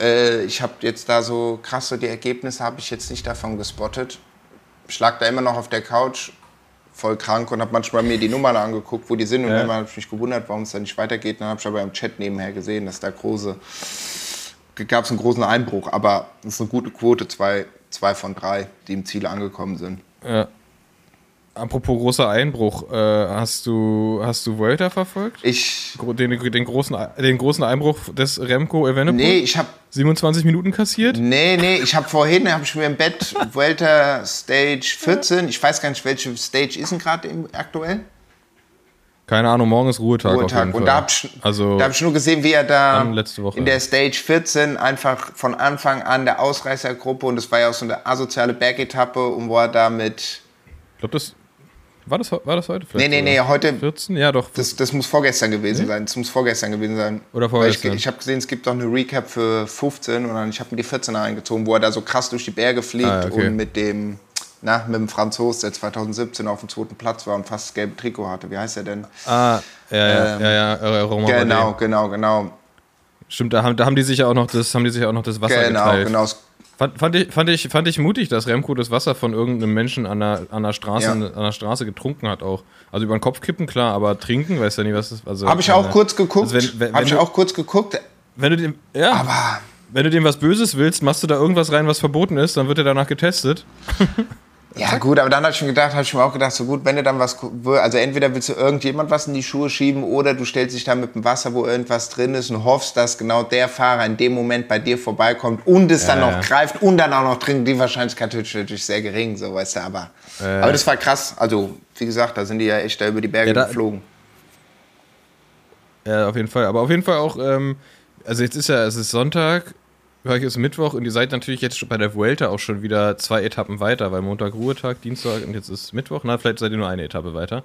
[SPEAKER 2] äh, ich habe jetzt da so krasse, die Ergebnisse habe ich jetzt nicht davon gespottet. Ich lag da immer noch auf der Couch, voll krank und habe manchmal mir die Nummern angeguckt, wo die sind. Und ja. dann habe ich mich gewundert, warum es da nicht weitergeht. Dann habe ich aber im Chat nebenher gesehen, dass da große, gab es einen großen Einbruch. Aber das ist eine gute Quote, zwei, zwei von drei, die im Ziel angekommen sind.
[SPEAKER 1] Ja. Apropos großer Einbruch, äh, hast du hast du Volta verfolgt?
[SPEAKER 2] Ich
[SPEAKER 1] den, den großen den großen Einbruch des Remco Evenepoel?
[SPEAKER 2] Nee, ich habe
[SPEAKER 1] 27 Minuten kassiert?
[SPEAKER 2] Nee, nee, ich habe vorhin habe ich mir im Bett Vuelta Stage 14, ich weiß gar nicht welche Stage ist denn gerade aktuell?
[SPEAKER 1] Keine Ahnung, morgen ist Ruhetag.
[SPEAKER 2] Ruhetag. Und da habe ich,
[SPEAKER 1] also,
[SPEAKER 2] hab ich nur gesehen, wie er da in der Stage 14 einfach von Anfang an der Ausreißergruppe und das war ja auch so eine asoziale Bergetappe und wo er da mit.
[SPEAKER 1] Ich glaube, das war das, war das heute?
[SPEAKER 2] Vielleicht nee, nee, nee, heute.
[SPEAKER 1] 14? Ja, doch.
[SPEAKER 2] Das, das muss vorgestern gewesen nee? sein. Das muss vorgestern gewesen sein.
[SPEAKER 1] Oder vorgestern.
[SPEAKER 2] ich, ich habe gesehen, es gibt doch eine Recap für 15 und dann, ich habe mir die 14er eingezogen, wo er da so krass durch die Berge fliegt ah, okay. und mit dem, na, mit dem Franzos, der 2017 auf dem zweiten Platz war und fast das gelbe Trikot hatte. Wie heißt er denn?
[SPEAKER 1] Ah, ja, ja, ähm, ja, ja, äh,
[SPEAKER 2] Roman Genau, genau, genau.
[SPEAKER 1] Stimmt, da haben, da haben die sich ja auch noch das, haben die sich auch noch das Wasser
[SPEAKER 2] genau,
[SPEAKER 1] geteilt.
[SPEAKER 2] Genau,
[SPEAKER 1] genau. Fand, fand, ich, fand, ich, fand ich mutig, dass Remco das Wasser von irgendeinem Menschen an der, an der, Straße, ja. an der Straße getrunken hat auch. Also über den Kopf kippen, klar, aber trinken, weiß ja nicht, was das
[SPEAKER 2] also, Habe ich auch äh, kurz geguckt. Also Habe ich auch kurz geguckt.
[SPEAKER 1] Wenn du dem, ja,
[SPEAKER 2] aber
[SPEAKER 1] wenn du dem was Böses willst, machst du da irgendwas rein, was verboten ist, dann wird er danach getestet. *laughs*
[SPEAKER 2] Ja, gut, aber dann habe ich mir gedacht, habe ich mir auch gedacht, so gut, wenn du dann was, also entweder willst du irgendjemand was in die Schuhe schieben oder du stellst dich da mit dem Wasser, wo irgendwas drin ist und hoffst, dass genau der Fahrer in dem Moment bei dir vorbeikommt und es ja, dann noch ja. greift und dann auch noch trinkt. Die Wahrscheinlichkeit ist natürlich sehr gering, so weißt du, aber, äh. aber das war krass. Also, wie gesagt, da sind die ja echt da über die Berge ja, da, geflogen.
[SPEAKER 1] Ja, auf jeden Fall. Aber auf jeden Fall auch, ähm, also jetzt ist ja, es ist Sonntag, Heute ist Mittwoch und ihr seid natürlich jetzt bei der Vuelta auch schon wieder zwei Etappen weiter, weil Montag Ruhetag, Dienstag und jetzt ist Mittwoch. Na, vielleicht seid ihr nur eine Etappe weiter,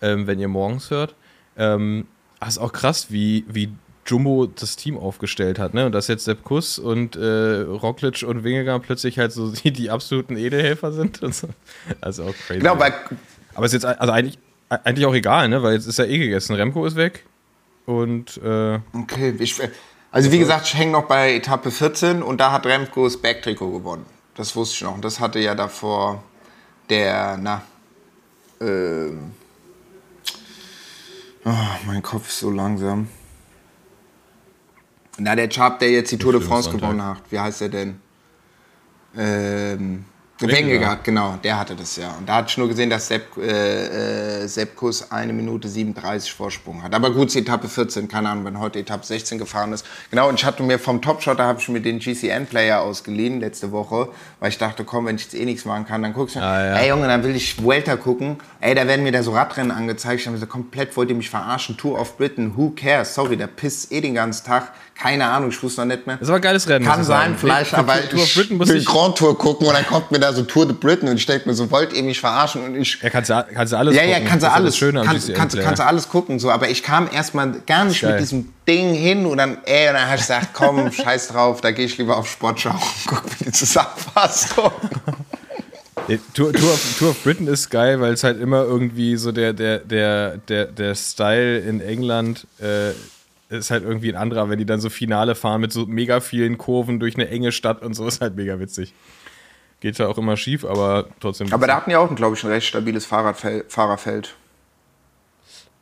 [SPEAKER 1] ähm, wenn ihr morgens hört. Ähm, das ist auch krass, wie, wie Jumbo das Team aufgestellt hat, ne? Und dass jetzt Sepp Kuss und äh, Roglic und Wingegaard plötzlich halt so *laughs* die, die absoluten Edelhelfer sind und so. Also auch crazy.
[SPEAKER 2] Genau, weil
[SPEAKER 1] Aber es ist jetzt also eigentlich, eigentlich auch egal, ne? Weil jetzt ist ja eh gegessen. Remco ist weg und äh,
[SPEAKER 2] Okay, ich, also wie gesagt, ich hänge noch bei Etappe 14 und da hat Remco das Bergtrikot gewonnen. Das wusste ich noch. Und das hatte ja davor der, na, ähm, oh, mein Kopf ist so langsam. Na, der Chap, der jetzt die Tour de France gewonnen hat. Wie heißt der denn? Ähm, Wengegaard, genau, der hatte das ja. Und da hatte ich nur gesehen, dass Sepp, äh, äh, Sepp Kuss eine Minute 37 Vorsprung hat. Aber gut, Etappe 14, keine Ahnung, wenn heute Etappe 16 gefahren ist. Genau, und ich hatte mir vom Topshot, da habe ich mir den GCN-Player ausgeliehen letzte Woche, weil ich dachte, komm, wenn ich jetzt eh nichts machen kann, dann guckst du. Ah, ja. Ey Junge, dann will ich Welter gucken. Ey, da werden mir da so Radrennen angezeigt. Ich habe so komplett wollt ihr mich verarschen. Tour of Britain, who cares? Sorry, der pisst eh den ganzen Tag. Keine Ahnung, ich wusste noch nicht mehr.
[SPEAKER 1] Das war ein geiles Rennen.
[SPEAKER 2] Kann sein, vielleicht, aber Tour ich will Grand Tour gucken und dann kommt mir da so Tour de Britain und ich denke mir so, wollt ihr mich verarschen? Und ich.
[SPEAKER 1] Ja, kannst du, kannst du alles
[SPEAKER 2] ja, gucken. Ja, kannst du alles. Schöne kannst, kannst, kannst du alles gucken, so. Aber ich kam erstmal gar nicht mit diesem Ding hin und dann, ey, und dann habe ich gesagt, komm, *laughs* scheiß drauf, da gehe ich lieber auf Sportschau und guck mir die Zusammenfassung.
[SPEAKER 1] Tour, Tour, of, Tour of Britain ist geil, weil es halt immer irgendwie so der, der, der, der, der Style in England äh, ist halt irgendwie ein anderer, wenn die dann so Finale fahren mit so mega vielen Kurven durch eine enge Stadt und so, ist halt mega witzig. Geht ja auch immer schief, aber trotzdem.
[SPEAKER 2] Aber da hatten ja auch, glaube ich, ein recht stabiles Fahrradfeld, Fahrerfeld.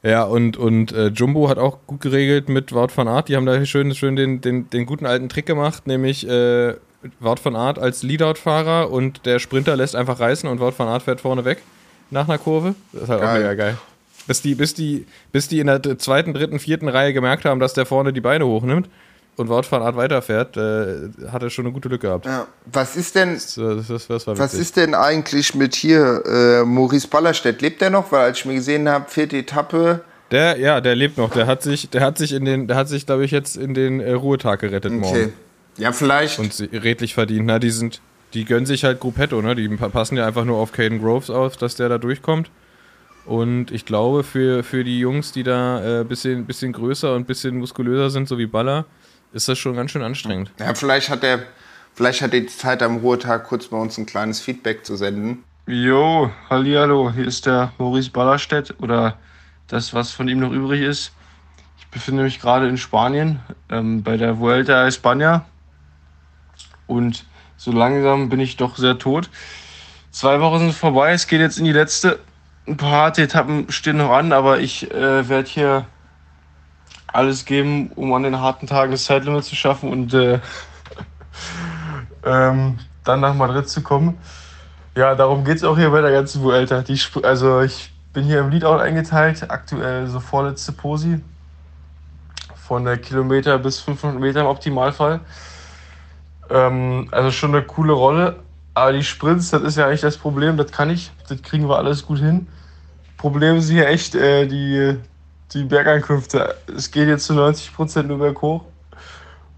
[SPEAKER 1] Ja, und, und äh, Jumbo hat auch gut geregelt mit Wout van Art. Die haben da schön, schön den, den, den guten alten Trick gemacht, nämlich äh, Wout van Art als Leadout-Fahrer und der Sprinter lässt einfach reißen und Wout van Art fährt vorne weg nach einer Kurve. Das ist halt geil. auch mega geil. Bis die, bis, die, bis die in der zweiten, dritten, vierten Reihe gemerkt haben, dass der vorne die Beine hochnimmt und Wout van Art weiterfährt, äh, hat er schon eine gute Lücke gehabt.
[SPEAKER 2] Ja. Was ist denn, das, das, das was ist denn eigentlich mit hier äh, Maurice Ballerstedt? Lebt der noch? Weil als ich mir gesehen habe, vierte Etappe.
[SPEAKER 1] Der, ja, der lebt noch. Der hat sich, der hat sich in den, der hat sich, glaube ich, jetzt in den äh, Ruhetag gerettet okay. morgen.
[SPEAKER 2] Ja, vielleicht.
[SPEAKER 1] Und redlich verdient. Na, die sind, die gönnen sich halt Gruppetto, ne? Die passen ja einfach nur auf Caden Groves auf, dass der da durchkommt. Und ich glaube, für, für die Jungs, die da ein äh, bisschen, bisschen größer und bisschen muskulöser sind, so wie Baller, ist das schon ganz schön anstrengend.
[SPEAKER 2] Ja, vielleicht hat er vielleicht hat er die Zeit am Ruhetag kurz bei uns ein kleines Feedback zu senden.
[SPEAKER 4] Jo, hallihallo, hier ist der Maurice Ballerstedt oder das, was von ihm noch übrig ist. Ich befinde mich gerade in Spanien ähm, bei der Vuelta a España und so langsam bin ich doch sehr tot. Zwei Wochen sind vorbei, es geht jetzt in die letzte ein paar harte Etappen stehen noch an, aber ich äh, werde hier alles geben, um an den harten Tagen das Zeitlimit zu schaffen und äh, *laughs* ähm, dann nach Madrid zu kommen. Ja, darum geht es auch hier bei der ganzen Vuelta. Die, also ich bin hier im Leadout eingeteilt, aktuell so vorletzte Posi. Von der Kilometer bis 500 Meter im Optimalfall. Ähm, also schon eine coole Rolle, aber die Sprints, das ist ja eigentlich das Problem, das kann ich, das kriegen wir alles gut hin. Problem sind hier echt äh, die, die Bergankünfte. Es geht jetzt zu 90 Prozent nur berghoch.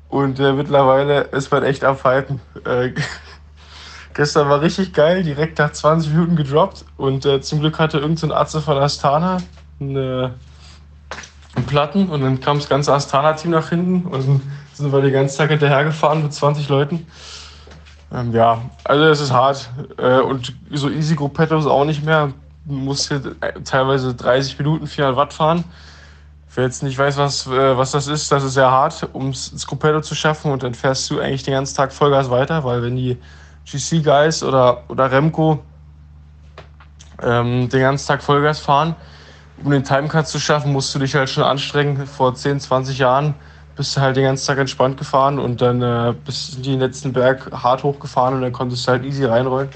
[SPEAKER 4] Und äh, mittlerweile ist man echt am Pfeifen. Äh, *laughs* gestern war richtig geil, direkt nach 20 Minuten gedroppt. Und äh, zum Glück hatte irgendein so Arzt von Astana eine, einen Platten. Und dann kam das ganze Astana-Team nach hinten. Und dann sind wir den ganzen Tag hinterhergefahren mit 20 Leuten. Ähm, ja, also es ist hart. Äh, und so easy Gruppetto ist auch nicht mehr. Du musst hier teilweise 30 Minuten 400 Watt fahren. Wer jetzt nicht weiß, was, äh, was das ist, das ist sehr hart, um das Gruppetto zu schaffen. Und dann fährst du eigentlich den ganzen Tag Vollgas weiter, weil wenn die GC-Guys oder, oder Remco ähm, den ganzen Tag Vollgas fahren, um den Timecut zu schaffen, musst du dich halt schon anstrengen. Vor 10, 20 Jahren bist du halt den ganzen Tag entspannt gefahren und dann äh, bist du den letzten Berg hart hochgefahren und dann konntest du halt easy reinrollen.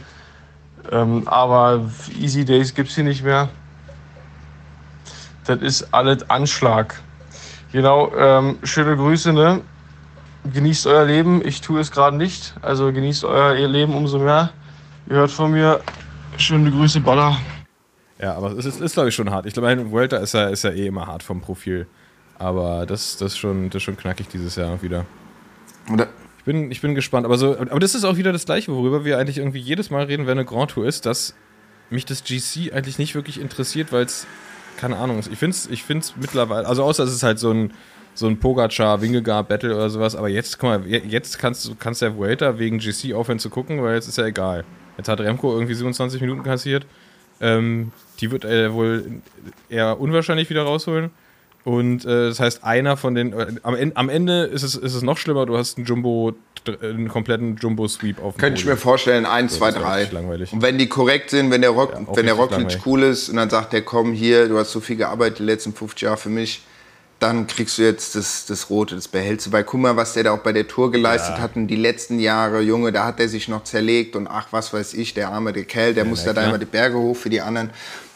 [SPEAKER 4] Ähm, aber Easy Days gibt es hier nicht mehr. Das ist alles Anschlag. Genau, ähm, schöne Grüße, ne? Genießt euer Leben. Ich tue es gerade nicht. Also genießt euer Leben umso mehr. Ihr hört von mir. Schöne Grüße, Baller.
[SPEAKER 1] Ja, aber es ist, ist glaube ich, schon hart. Ich glaube, ein Vuelta ist ja, ist ja eh immer hart vom Profil. Aber das, das, ist schon, das ist schon knackig dieses Jahr wieder. Ich bin, ich bin gespannt. Aber, so, aber das ist auch wieder das Gleiche, worüber wir eigentlich irgendwie jedes Mal reden, wenn eine Grand Tour ist, dass mich das GC eigentlich nicht wirklich interessiert, weil es, keine Ahnung, ich finde es ich find's mittlerweile, also außer es ist halt so ein, so ein Pogacar, Wingegar Battle oder sowas, aber jetzt, guck mal, jetzt kannst du kannst der Vuelta wegen GC aufhören zu gucken, weil jetzt ist ja egal. Jetzt hat Remco irgendwie 27 Minuten kassiert. Ähm, die wird er wohl eher unwahrscheinlich wieder rausholen. Und äh, das heißt, einer von den. Äh, am, am, Ende ist es, ist es noch schlimmer, du hast einen Jumbo, einen kompletten Jumbo-Sweep auf
[SPEAKER 2] dem Könnte ich mir vorstellen, 1, 2, 3.
[SPEAKER 1] Langweilig.
[SPEAKER 2] Und wenn die korrekt sind, wenn der Rock, ja, wenn der Rockledge cool ist und dann sagt der, komm hier, du hast so viel gearbeitet die letzten 50 Jahre für mich, dann kriegst du jetzt das, das Rote, das behältst du bei. Guck mal, was der da auch bei der Tour geleistet ja. hat in die letzten Jahre. Junge, da hat er sich noch zerlegt und ach, was weiß ich, der arme, der Kerl, der ja, muss da immer die Berge hoch für die anderen.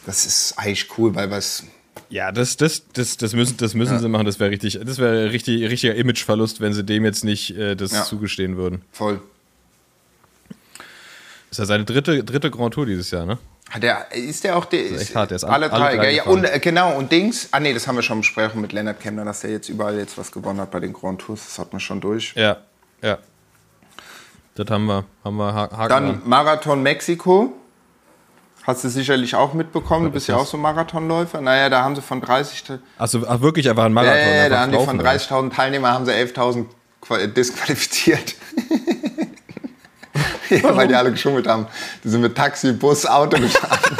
[SPEAKER 2] Das ist eigentlich cool, weil was
[SPEAKER 1] ja, das, das, das, das müssen, das müssen ja. sie machen. Das wäre richtig, das wäre richtig, richtiger Imageverlust, wenn sie dem jetzt nicht äh, das ja. zugestehen würden.
[SPEAKER 2] Voll.
[SPEAKER 1] ist ja seine dritte, dritte Grand Tour dieses Jahr, ne?
[SPEAKER 2] Der, ist der auch der?
[SPEAKER 1] Ist echt hart, der ist
[SPEAKER 2] alle, alle drei. drei ja, und, äh, genau, und Dings, ah nee, das haben wir schon besprochen mit Leonard Kemner, dass der jetzt überall jetzt was gewonnen hat bei den Grand Tours. Das hat man schon durch.
[SPEAKER 1] Ja, ja. Das haben wir, haben wir
[SPEAKER 2] Haken Dann an. Marathon Mexiko. Hast du sicherlich auch mitbekommen, du bist ja auch so Marathonläufer. Naja, da haben sie von 30.
[SPEAKER 1] Achso, ach wirklich, war ein Marathon.
[SPEAKER 2] Ja, ja, da haben die von 30.000 Teilnehmern haben sie 11.000 disqualifiziert. *laughs* ja, weil die alle geschummelt haben. Die sind mit Taxi, Bus, Auto gefahren.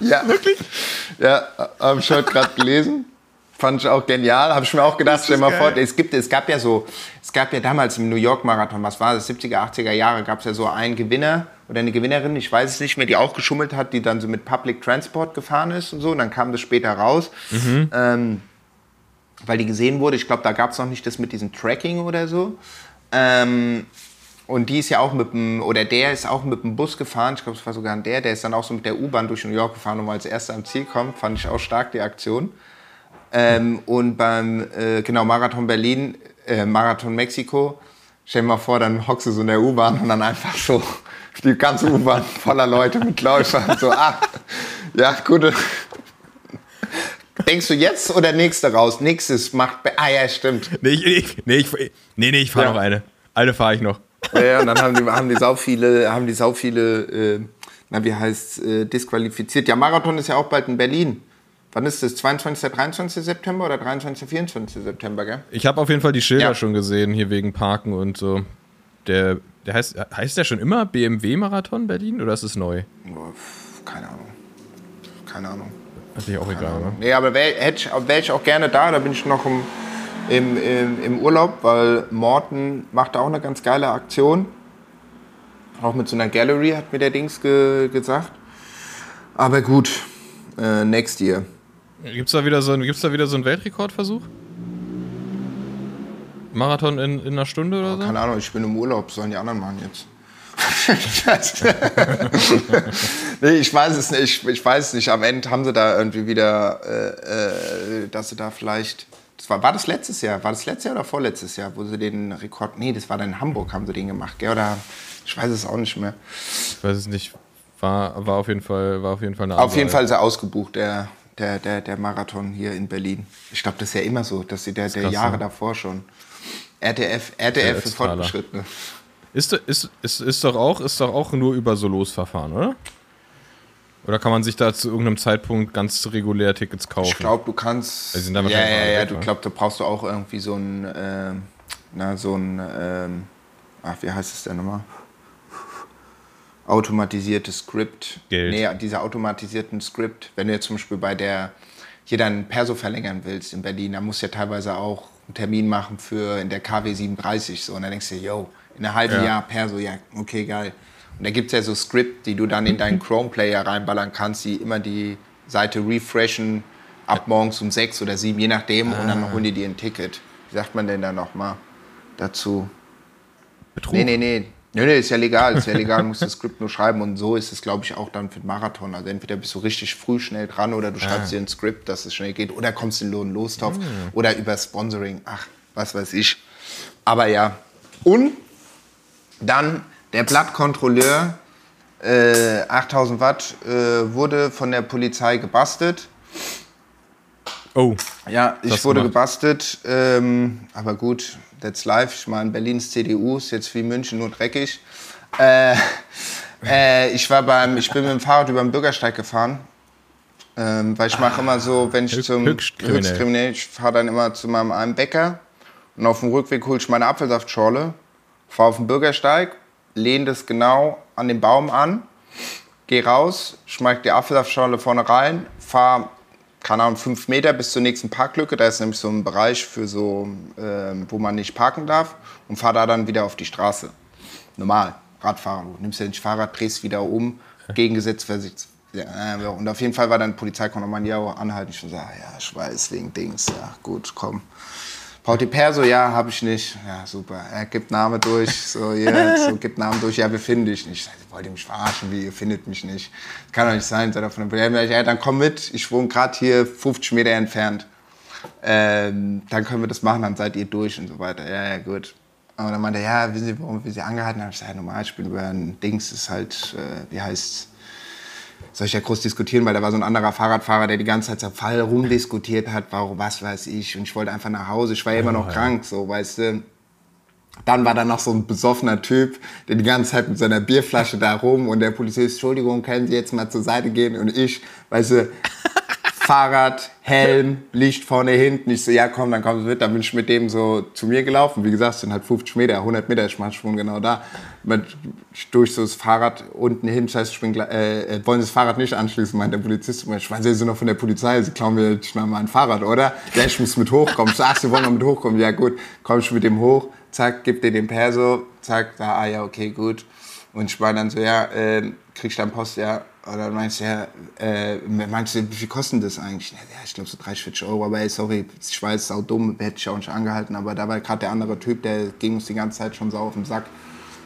[SPEAKER 2] *laughs* ja. Wirklich? Ja, habe ich heute gerade gelesen. Fand ich auch genial. Habe ich mir auch gedacht, stell mal vor, es, gibt, es gab ja so, es gab ja damals im New York Marathon, was war das, 70er, 80er Jahre, gab es ja so einen Gewinner oder eine Gewinnerin, ich weiß es nicht mehr, die auch geschummelt hat, die dann so mit Public Transport gefahren ist und so. Und dann kam das später raus. Mhm. Ähm, weil die gesehen wurde, ich glaube, da gab es noch nicht das mit diesem Tracking oder so. Ähm, und die ist ja auch mit dem, oder der ist auch mit dem Bus gefahren, ich glaube, es war sogar der, der ist dann auch so mit der U-Bahn durch New York gefahren und war als erster am Ziel kommt, fand ich auch stark, die Aktion. Ähm, und beim, äh, genau, Marathon Berlin, äh, Marathon Mexiko, stell dir mal vor, dann hockst du so in der U-Bahn und dann einfach so die ganze U-Bahn voller Leute mit Läufern. So, ah, ja, gut. Denkst du jetzt oder nächste raus? Nächstes macht. Ah ja, stimmt.
[SPEAKER 1] Nee, ich, ich, nee, ich, nee, nee, ich fahre ja. noch eine. Eine fahre ich noch.
[SPEAKER 2] Ja, und dann haben die, haben die sau viele, haben die sau viele, äh, na wie heißt äh, disqualifiziert. Ja, Marathon ist ja auch bald in Berlin. Wann ist das? 22. 23. September oder 23. 24. September, gell?
[SPEAKER 1] Ich habe auf jeden Fall die Schilder ja. schon gesehen, hier wegen Parken und so. Der der heißt, heißt der schon immer BMW-Marathon Berlin oder ist es neu?
[SPEAKER 2] Keine Ahnung. Keine Ahnung.
[SPEAKER 1] Hat sich auch
[SPEAKER 2] Keine
[SPEAKER 1] egal,
[SPEAKER 2] oder? Nee, aber wäre wär ich auch gerne da. Da bin ich noch im, im, im, im Urlaub, weil Morten macht auch eine ganz geile Aktion. Auch mit so einer Gallery, hat mir der Dings ge gesagt. Aber gut, äh, next year.
[SPEAKER 1] Gibt es da, wieder so, da wieder so einen Weltrekordversuch? Marathon in, in einer Stunde oder so?
[SPEAKER 2] Keine Ahnung, ich bin im Urlaub, sollen die anderen machen jetzt. *laughs* nee, ich weiß es nicht. Ich, ich, weiß es nicht. Am Ende haben sie da irgendwie wieder, äh, äh, dass sie da vielleicht. Das war, war das letztes Jahr? War das letztes Jahr oder vorletztes Jahr, wo sie den Rekord. Nee, das war dann in Hamburg, haben sie den gemacht, gell? Oder ich weiß es auch nicht mehr.
[SPEAKER 1] Ich weiß es nicht. War, war auf jeden Fall, war auf jeden Fall
[SPEAKER 2] eine Auf jeden Fall ist er ausgebucht, der, der, der, der Marathon hier in Berlin. Ich glaube, das ist ja immer so, dass sie der, der Jahre davor schon. RTF, RTF für Fortgeschrittene.
[SPEAKER 1] Ist, ist, ist, ist, doch auch, ist doch auch nur über so Losverfahren, oder? Oder kann man sich da zu irgendeinem Zeitpunkt ganz regulär Tickets kaufen?
[SPEAKER 2] Ich glaube, du kannst. Also ja, ja, ja, du glaubst, da brauchst du auch irgendwie so ein, äh, na, so ein, ähm, ach, wie heißt es denn nochmal? Automatisiertes Skript.
[SPEAKER 1] Geld.
[SPEAKER 2] Nee, diese automatisierten Skript, wenn du jetzt zum Beispiel bei der, hier deinen Perso verlängern willst in Berlin, da musst du ja teilweise auch einen Termin machen für in der KW 37 so und dann denkst du, yo, in einem halben ja. Jahr Perso, ja, okay, geil. Und da gibt es ja so Skript, die du dann in deinen *laughs* Chrome-Player reinballern kannst, die immer die Seite refreshen ab morgens um sechs oder sieben, je nachdem, ah. und dann ah. holen die dir ein Ticket. Wie sagt man denn da nochmal dazu?
[SPEAKER 1] Betrug?
[SPEAKER 2] Nee, nee, nee. Nee, nee, ist ja legal, ist ja legal, du musst das Skript nur schreiben und so ist es, glaube ich, auch dann für den Marathon. Also entweder bist du richtig früh schnell dran oder du schreibst ah. dir ein Skript, dass es schnell geht oder kommst in Lohn Lostopf mhm. oder über Sponsoring, ach, was weiß ich. Aber ja. Und dann der Blattkontrolleur, äh, 8000 Watt, äh, wurde von der Polizei gebastelt.
[SPEAKER 1] Oh.
[SPEAKER 2] Ja, ich wurde gemacht. gebastelt, ähm, aber gut, that's life. Ich meine, Berlins CDU ist jetzt wie München nur dreckig. Äh, äh, ich, war beim, ich bin mit dem Fahrrad über den Bürgersteig gefahren. Ähm, weil ich mache immer so, wenn ich zum
[SPEAKER 1] Höchstkriminell,
[SPEAKER 2] Höchstkriminell ich fahre dann immer zu meinem einen Bäcker und auf dem Rückweg hole ich meine Apfelsaftschorle, fahre auf den Bürgersteig, lehne das genau an den Baum an, gehe raus, schmeiß die Apfelsaftschorle vorne rein, fahre keine Ahnung, fünf Meter bis zur nächsten Parklücke. Da ist nämlich so ein Bereich für so, äh, wo man nicht parken darf und fahre da dann wieder auf die Straße. Normal, Radfahrer. Du nimmst ja nicht Fahrrad, drehst wieder um, gegengesetzt, Versicht. Ja, und auf jeden Fall war dann Polizei, konnte man ja anhalten. Ich so, ja, ich weiß, wegen Dings. Ja, gut, komm. Die Perso? Ja, habe ich nicht. Ja, super. Er gibt Name durch. So, *laughs* yeah, so, gibt Namen durch. Ja, wir finden dich nicht. Wollt ihr mich verarschen? Wie, ihr findet mich nicht? Das kann doch nicht sein. Von der ja, dann komm mit. Ich wohne gerade hier 50 Meter entfernt. Ähm, dann können wir das machen, dann seid ihr durch und so weiter. Ja, ja, gut. Und dann meinte er, ja, wissen Sie, warum wir Sie angehalten haben? Ich sage, ja, normal, ich bin über ein Dings, das ist halt, äh, wie heißt soll ich ja groß diskutieren, weil da war so ein anderer Fahrradfahrer, der die ganze Zeit Fall rumdiskutiert hat, warum, was weiß ich. Und ich wollte einfach nach Hause. Ich war ja immer noch krank, so, weißt du. Dann war da noch so ein besoffener Typ, der die ganze Zeit mit seiner Bierflasche da rum und der Polizist, Entschuldigung, können Sie jetzt mal zur Seite gehen? Und ich, weißt du, *laughs* Fahrrad, Helm, Licht vorne, hinten. Ich so, ja komm, dann kommst du mit. Dann bin ich mit dem so zu mir gelaufen. Wie gesagt, es sind halt 50 Meter, 100 Meter, ich mach schon genau da. Mit, durch so das Fahrrad unten hin. Das heißt, ich bin, äh, äh, wollen Sie das Fahrrad nicht anschließen, meint der Polizist. Ich weiß, Sie sind noch von der Polizei, Sie klauen mir schnell mal ein Fahrrad, oder? Ja, ich muss mit hochkommen. Ich so, ach, Sie wollen noch mit hochkommen? Ja gut, komm ich mit dem hoch. Zack, gib dir den Perso. Zack, da, ah ja, okay, gut. Und ich war dann so, ja, äh, kriegst du dann Post, ja, oder meinst du, ja, äh, meinst du, wie viel kostet das eigentlich? Ja, ich glaube so 30, 40 Euro, aber ey, sorry, ich weiß, sau dumm, hätte ich auch nicht angehalten, aber da war gerade der andere Typ, der ging uns die ganze Zeit schon sau auf den Sack.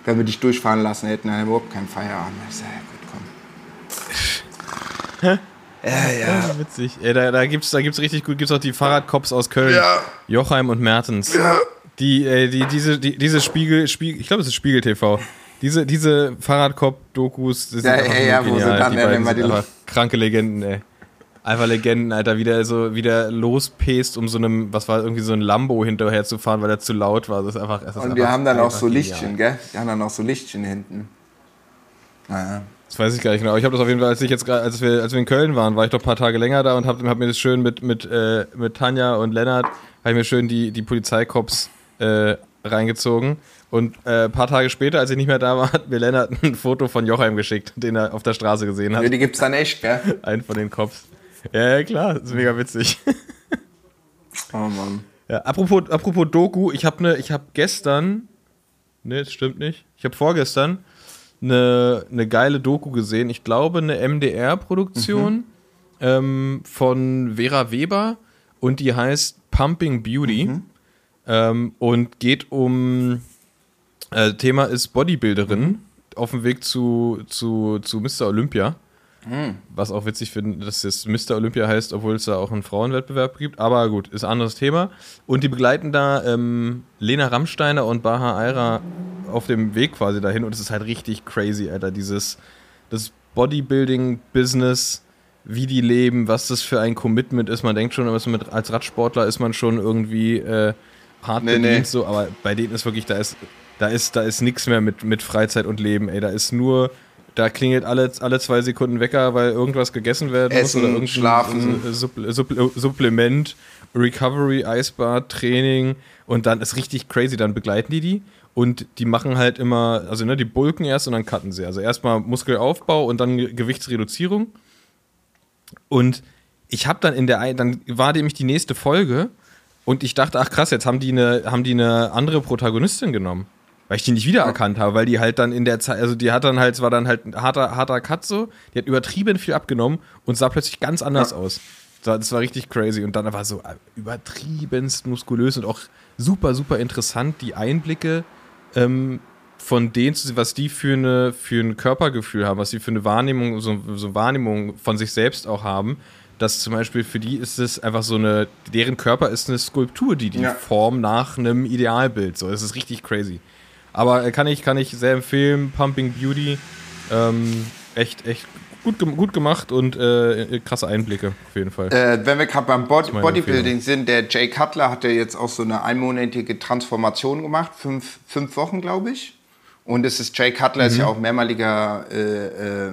[SPEAKER 2] Wenn wir dich durchfahren lassen hätten, dann überhaupt keinen Feierabend. Ich sag, ja,
[SPEAKER 1] gut, komm. Ja, ja. ja witzig. Ey, da, da gibt's, da gibt's richtig gut, gibt's auch die Fahrradcops aus Köln. Ja. Jochheim und Mertens. Ja. Die, äh, die, diese, die, diese Spiegel, Spiegel, ich glaube, es ist Spiegel TV. Diese, diese Fahrradkopf-Dokus, das
[SPEAKER 2] ja, sind ja, ja, genial. Wo sie dann die beiden
[SPEAKER 1] sind einfach kranke Legenden, ey. Einfach Legenden, Alter, wie der so wieder lospest, um so einem, was war irgendwie so ein Lambo hinterher zu fahren, weil er zu laut war. Das ist einfach. Das ist
[SPEAKER 2] Und wir haben dann auch so Lichtchen, gell? Die haben dann auch so Lichtchen hinten.
[SPEAKER 1] Naja. Das weiß ich gar nicht genau. Ich habe das auf jeden Fall, als ich jetzt als wir, als wir in Köln waren, war ich doch ein paar Tage länger da und habe hab mir das schön mit, mit, äh, mit Tanja und Lennart, habe ich mir schön die, die Polizeikops äh, reingezogen. Und äh, ein paar Tage später, als ich nicht mehr da war, *laughs* hat mir Lennart ein Foto von Jochheim geschickt, den er auf der Straße gesehen hat.
[SPEAKER 2] Die gibt's dann echt, gell?
[SPEAKER 1] Einen von den Cops. Ja, ja klar, das ist mega witzig.
[SPEAKER 2] Oh Mann.
[SPEAKER 1] Ja, apropos, apropos Doku, ich habe ne, ich habe gestern, ne, das stimmt nicht, ich habe vorgestern eine, eine geile Doku gesehen. Ich glaube, eine MDR-Produktion mhm. ähm, von Vera Weber und die heißt Pumping Beauty mhm. Ähm, und geht um äh, Thema ist Bodybuilderin mhm. auf dem Weg zu, zu, zu Mr. Olympia. Mhm. Was auch witzig finde, dass es Mr. Olympia heißt, obwohl es da auch einen Frauenwettbewerb gibt. Aber gut, ist ein anderes Thema. Und die begleiten da ähm, Lena Rammsteiner und Baha Aira auf dem Weg quasi dahin. Und es ist halt richtig crazy, Alter. Dieses das Bodybuilding-Business, wie die leben, was das für ein Commitment ist. Man denkt schon, als Radsportler ist man schon irgendwie äh, hart nee, bedient, nee. so, aber bei denen ist wirklich, da ist da ist, da ist nichts mehr mit, mit Freizeit und Leben, ey. Da ist nur, da klingelt alle, alle zwei Sekunden Wecker, weil irgendwas gegessen werden
[SPEAKER 2] Essen,
[SPEAKER 1] muss oder irgendein
[SPEAKER 2] Schlafen.
[SPEAKER 1] Supp, Supp, Supplement, Recovery, Eisbad, Training und dann ist richtig crazy. Dann begleiten die die und die machen halt immer, also ne, die bulken erst und dann cutten sie. Also erstmal Muskelaufbau und dann Gewichtsreduzierung. Und ich habe dann in der, dann war nämlich die nächste Folge und ich dachte, ach krass, jetzt haben die eine, haben die eine andere Protagonistin genommen. Weil ich die nicht wiedererkannt habe, weil die halt dann in der Zeit, also die hat dann halt, es war dann halt ein harter, harter Cut so, die hat übertrieben viel abgenommen und sah plötzlich ganz anders ja. aus. Das war richtig crazy und dann war so äh, übertriebenst muskulös und auch super, super interessant, die Einblicke ähm, von denen, was die für, eine, für ein Körpergefühl haben, was die für eine Wahrnehmung, so, so Wahrnehmung von sich selbst auch haben dass zum Beispiel für die ist es einfach so eine, deren Körper ist eine Skulptur, die die ja. Form nach einem Idealbild. So, das ist richtig crazy. Aber kann ich, kann ich sehr empfehlen. Pumping Beauty. Ähm, echt, echt gut, gut gemacht und äh, krasse Einblicke auf jeden Fall.
[SPEAKER 2] Äh, wenn wir gerade beim Bod Bodybuilding sind, der Jay Cutler hat ja jetzt auch so eine einmonatige Transformation gemacht, fünf, fünf Wochen, glaube ich. Und es ist Jay Cutler, mhm. ist ja auch mehrmaliger äh,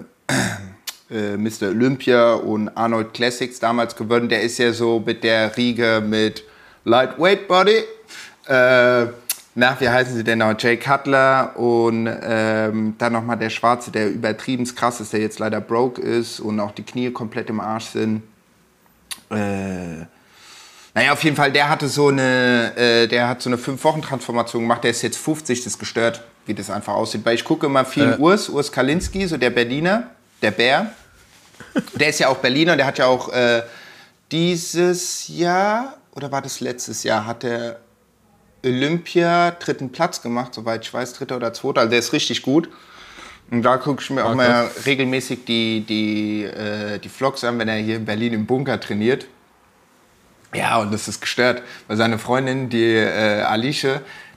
[SPEAKER 2] äh, Mr. Olympia und Arnold Classics damals gewonnen. Der ist ja so mit der Riege mit Lightweight Body. Äh, nach, wie heißen sie denn noch? Jay Cutler und ähm, dann nochmal der Schwarze, der übertrieben krass ist, der jetzt leider broke ist und auch die Knie komplett im Arsch sind. äh, naja, auf jeden Fall, der hatte so eine, äh, der hat so eine Fünf-Wochen-Transformation gemacht, der ist jetzt 50, das ist gestört, wie das einfach aussieht. Weil ich gucke immer viel
[SPEAKER 1] Äh.
[SPEAKER 2] Urs, Urs Kalinski, so der Berliner, der Bär. Der ist ja auch Berliner, der hat ja auch äh, dieses Jahr, oder war das letztes Jahr, hat der Olympia dritten Platz gemacht, soweit ich weiß, dritter oder zweiter. Also der ist richtig gut. Und da gucke ich mir auch
[SPEAKER 1] Ah,
[SPEAKER 2] mal regelmäßig die, die, äh, die Vlogs an, wenn er hier in Berlin im Bunker trainiert. Ja, und das ist gestört, weil seine Freundin, die äh, Alice,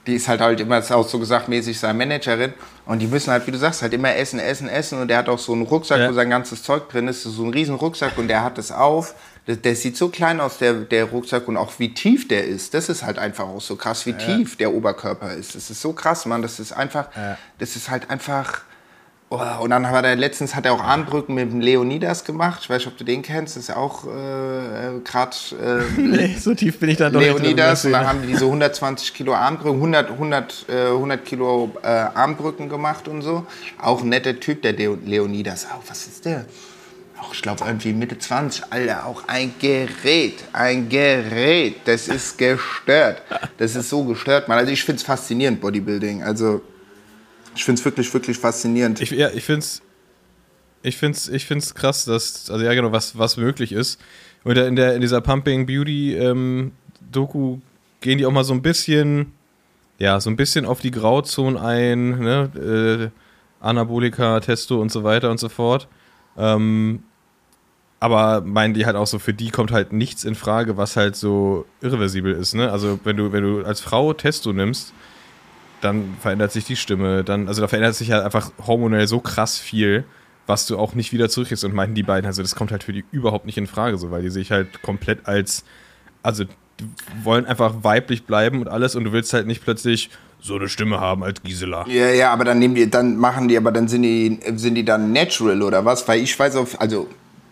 [SPEAKER 2] die ist halt halt immer, auch so gesagt, mäßig seine Managerin. Und die müssen halt, wie du sagst, halt immer essen, essen, essen. Und der hat auch so einen Rucksack,
[SPEAKER 1] Ja.
[SPEAKER 2] wo sein ganzes Zeug drin ist. So ein riesen Rucksack und der hat das auf. Der, der sieht so klein aus, der, der Rucksack, und auch wie tief der ist. Das ist halt einfach auch so krass, wie tief der Oberkörper ist. Das ist so krass, Mann. Das ist einfach, das ist halt einfach. Oh, und dann hat er letztens hat er auch Armbrücken mit dem Leonidas gemacht. Ich weiß nicht, ob du den kennst. Das ist ja auch äh, gerade äh, *laughs*
[SPEAKER 1] Nee, so tief bin ich dann doch nicht
[SPEAKER 2] Leonidas. Und dann haben die diese 120 Kilo Armbrücken, 100, 100, äh, 100 Kilo äh, Armbrücken gemacht und so. Auch ein netter Typ, der Leo- Leonidas. Auch, was ist der? Auch, ich glaube, irgendwie Mitte 20. Alter, auch ein Gerät. Ein Gerät. Das ist gestört. Das ist so gestört, Mann. Also ich finde es faszinierend, Bodybuilding. Also ich finde es wirklich, wirklich faszinierend.
[SPEAKER 1] Ich, ja, ich finde es ich find's, ich find's krass, dass, also ja genau, was, was möglich ist. Und in, der, in dieser Pumping Beauty ähm, Doku gehen die auch mal so ein bisschen, ja, so ein bisschen auf die Grauzonen ein, ne? Äh, Anabolika, Testo und so weiter und so fort. Ähm, aber meinen die halt auch so, für die kommt halt nichts in Frage, was halt so irreversibel ist, ne? Also wenn du, wenn du als Frau Testo nimmst, dann verändert sich die Stimme, dann, also da verändert sich halt einfach hormonell so krass viel, was du auch nicht wieder zurückkriegst. Und meinten die beiden, also das kommt halt für die überhaupt nicht in Frage, so, weil die sich halt komplett als, also die wollen einfach weiblich bleiben und alles und du willst halt nicht plötzlich so eine Stimme haben als Gisela.
[SPEAKER 2] Ja, ja, aber dann nehmen die, dann machen die, aber dann sind die, sind die dann natural oder was? Weil ich weiß auf, also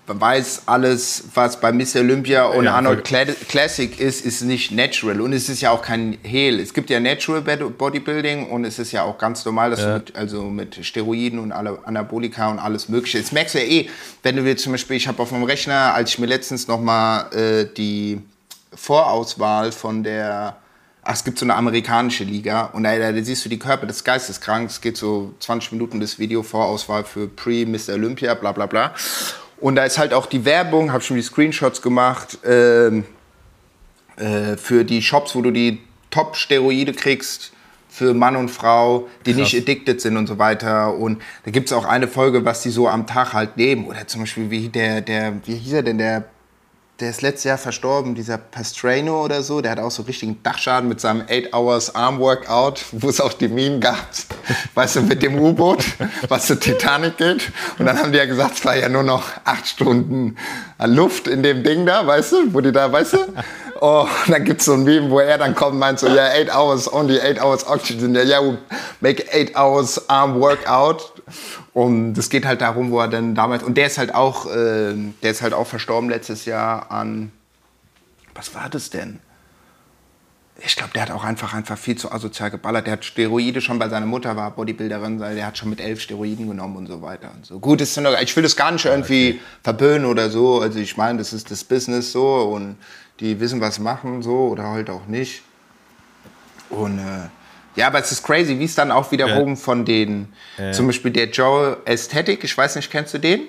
[SPEAKER 2] weiß alles, was bei Miss Olympia und
[SPEAKER 1] Ja,
[SPEAKER 2] Arnold. Cla Classic ist, ist nicht natural und es ist ja auch kein Hehl. Es gibt ja Natural Bod- Bodybuilding und es ist ja auch ganz normal, dass du mit, also mit Steroiden und alle Anabolika und alles Mögliche. Das merkst du ja eh, wenn du jetzt zum Beispiel, ich habe auf meinem Rechner, als ich mir letztens noch mal äh, die Vorauswahl von der Ach, es gibt so eine amerikanische Liga und da, da siehst du die Körper des Geisteskrank. Es geht so 20 Minuten das Video, Vorauswahl für Pre-Mr. Olympia, bla bla bla. Und da ist halt auch die Werbung, habe schon die Screenshots gemacht, ähm, äh, für die Shops, wo du die Top-Steroide kriegst, für Mann und Frau, die nicht addicted sind und so weiter. Und da gibt es auch eine Folge, was die so am Tag halt nehmen. Oder zum Beispiel, wie der, der, wie hieß er denn, der der ist letztes Jahr verstorben, dieser Pastrano oder so, der hat auch so richtigen Dachschaden mit seinem 8 Hours Arm Workout, wo es auch die Meme gab, *laughs* weißt du, mit dem U-Boot, *laughs* was zur Titanic geht. Und dann haben die ja gesagt, es war ja nur noch acht Stunden Luft in dem Ding da, weißt du, wo die da, weißt du? Oh, und dann gibt es so ein Meme, wo er dann kommt und meint so, ja, 8 hours, only 8 hours oxygen, ja, yeah, we make 8 hours arm workout. Und es geht halt darum, wo er dann damals, und der ist halt auch, äh, der ist halt auch verstorben letztes Jahr an, was war das denn? Ich glaube, der hat auch einfach, einfach viel zu asozial geballert. Der hat Steroide schon bei seiner Mutter, war Bodybuilderin, der hat schon mit elf Steroiden genommen und so weiter und so. Gut, ist ich will das gar nicht irgendwie verböhnen oder so. Also ich meine, das ist das Business so und die wissen, was machen so oder halt auch nicht. Und äh, ja, aber es ist crazy, wie es dann auch wiederum von den, zum Beispiel der Joe Aesthetic, ich weiß nicht, kennst du den?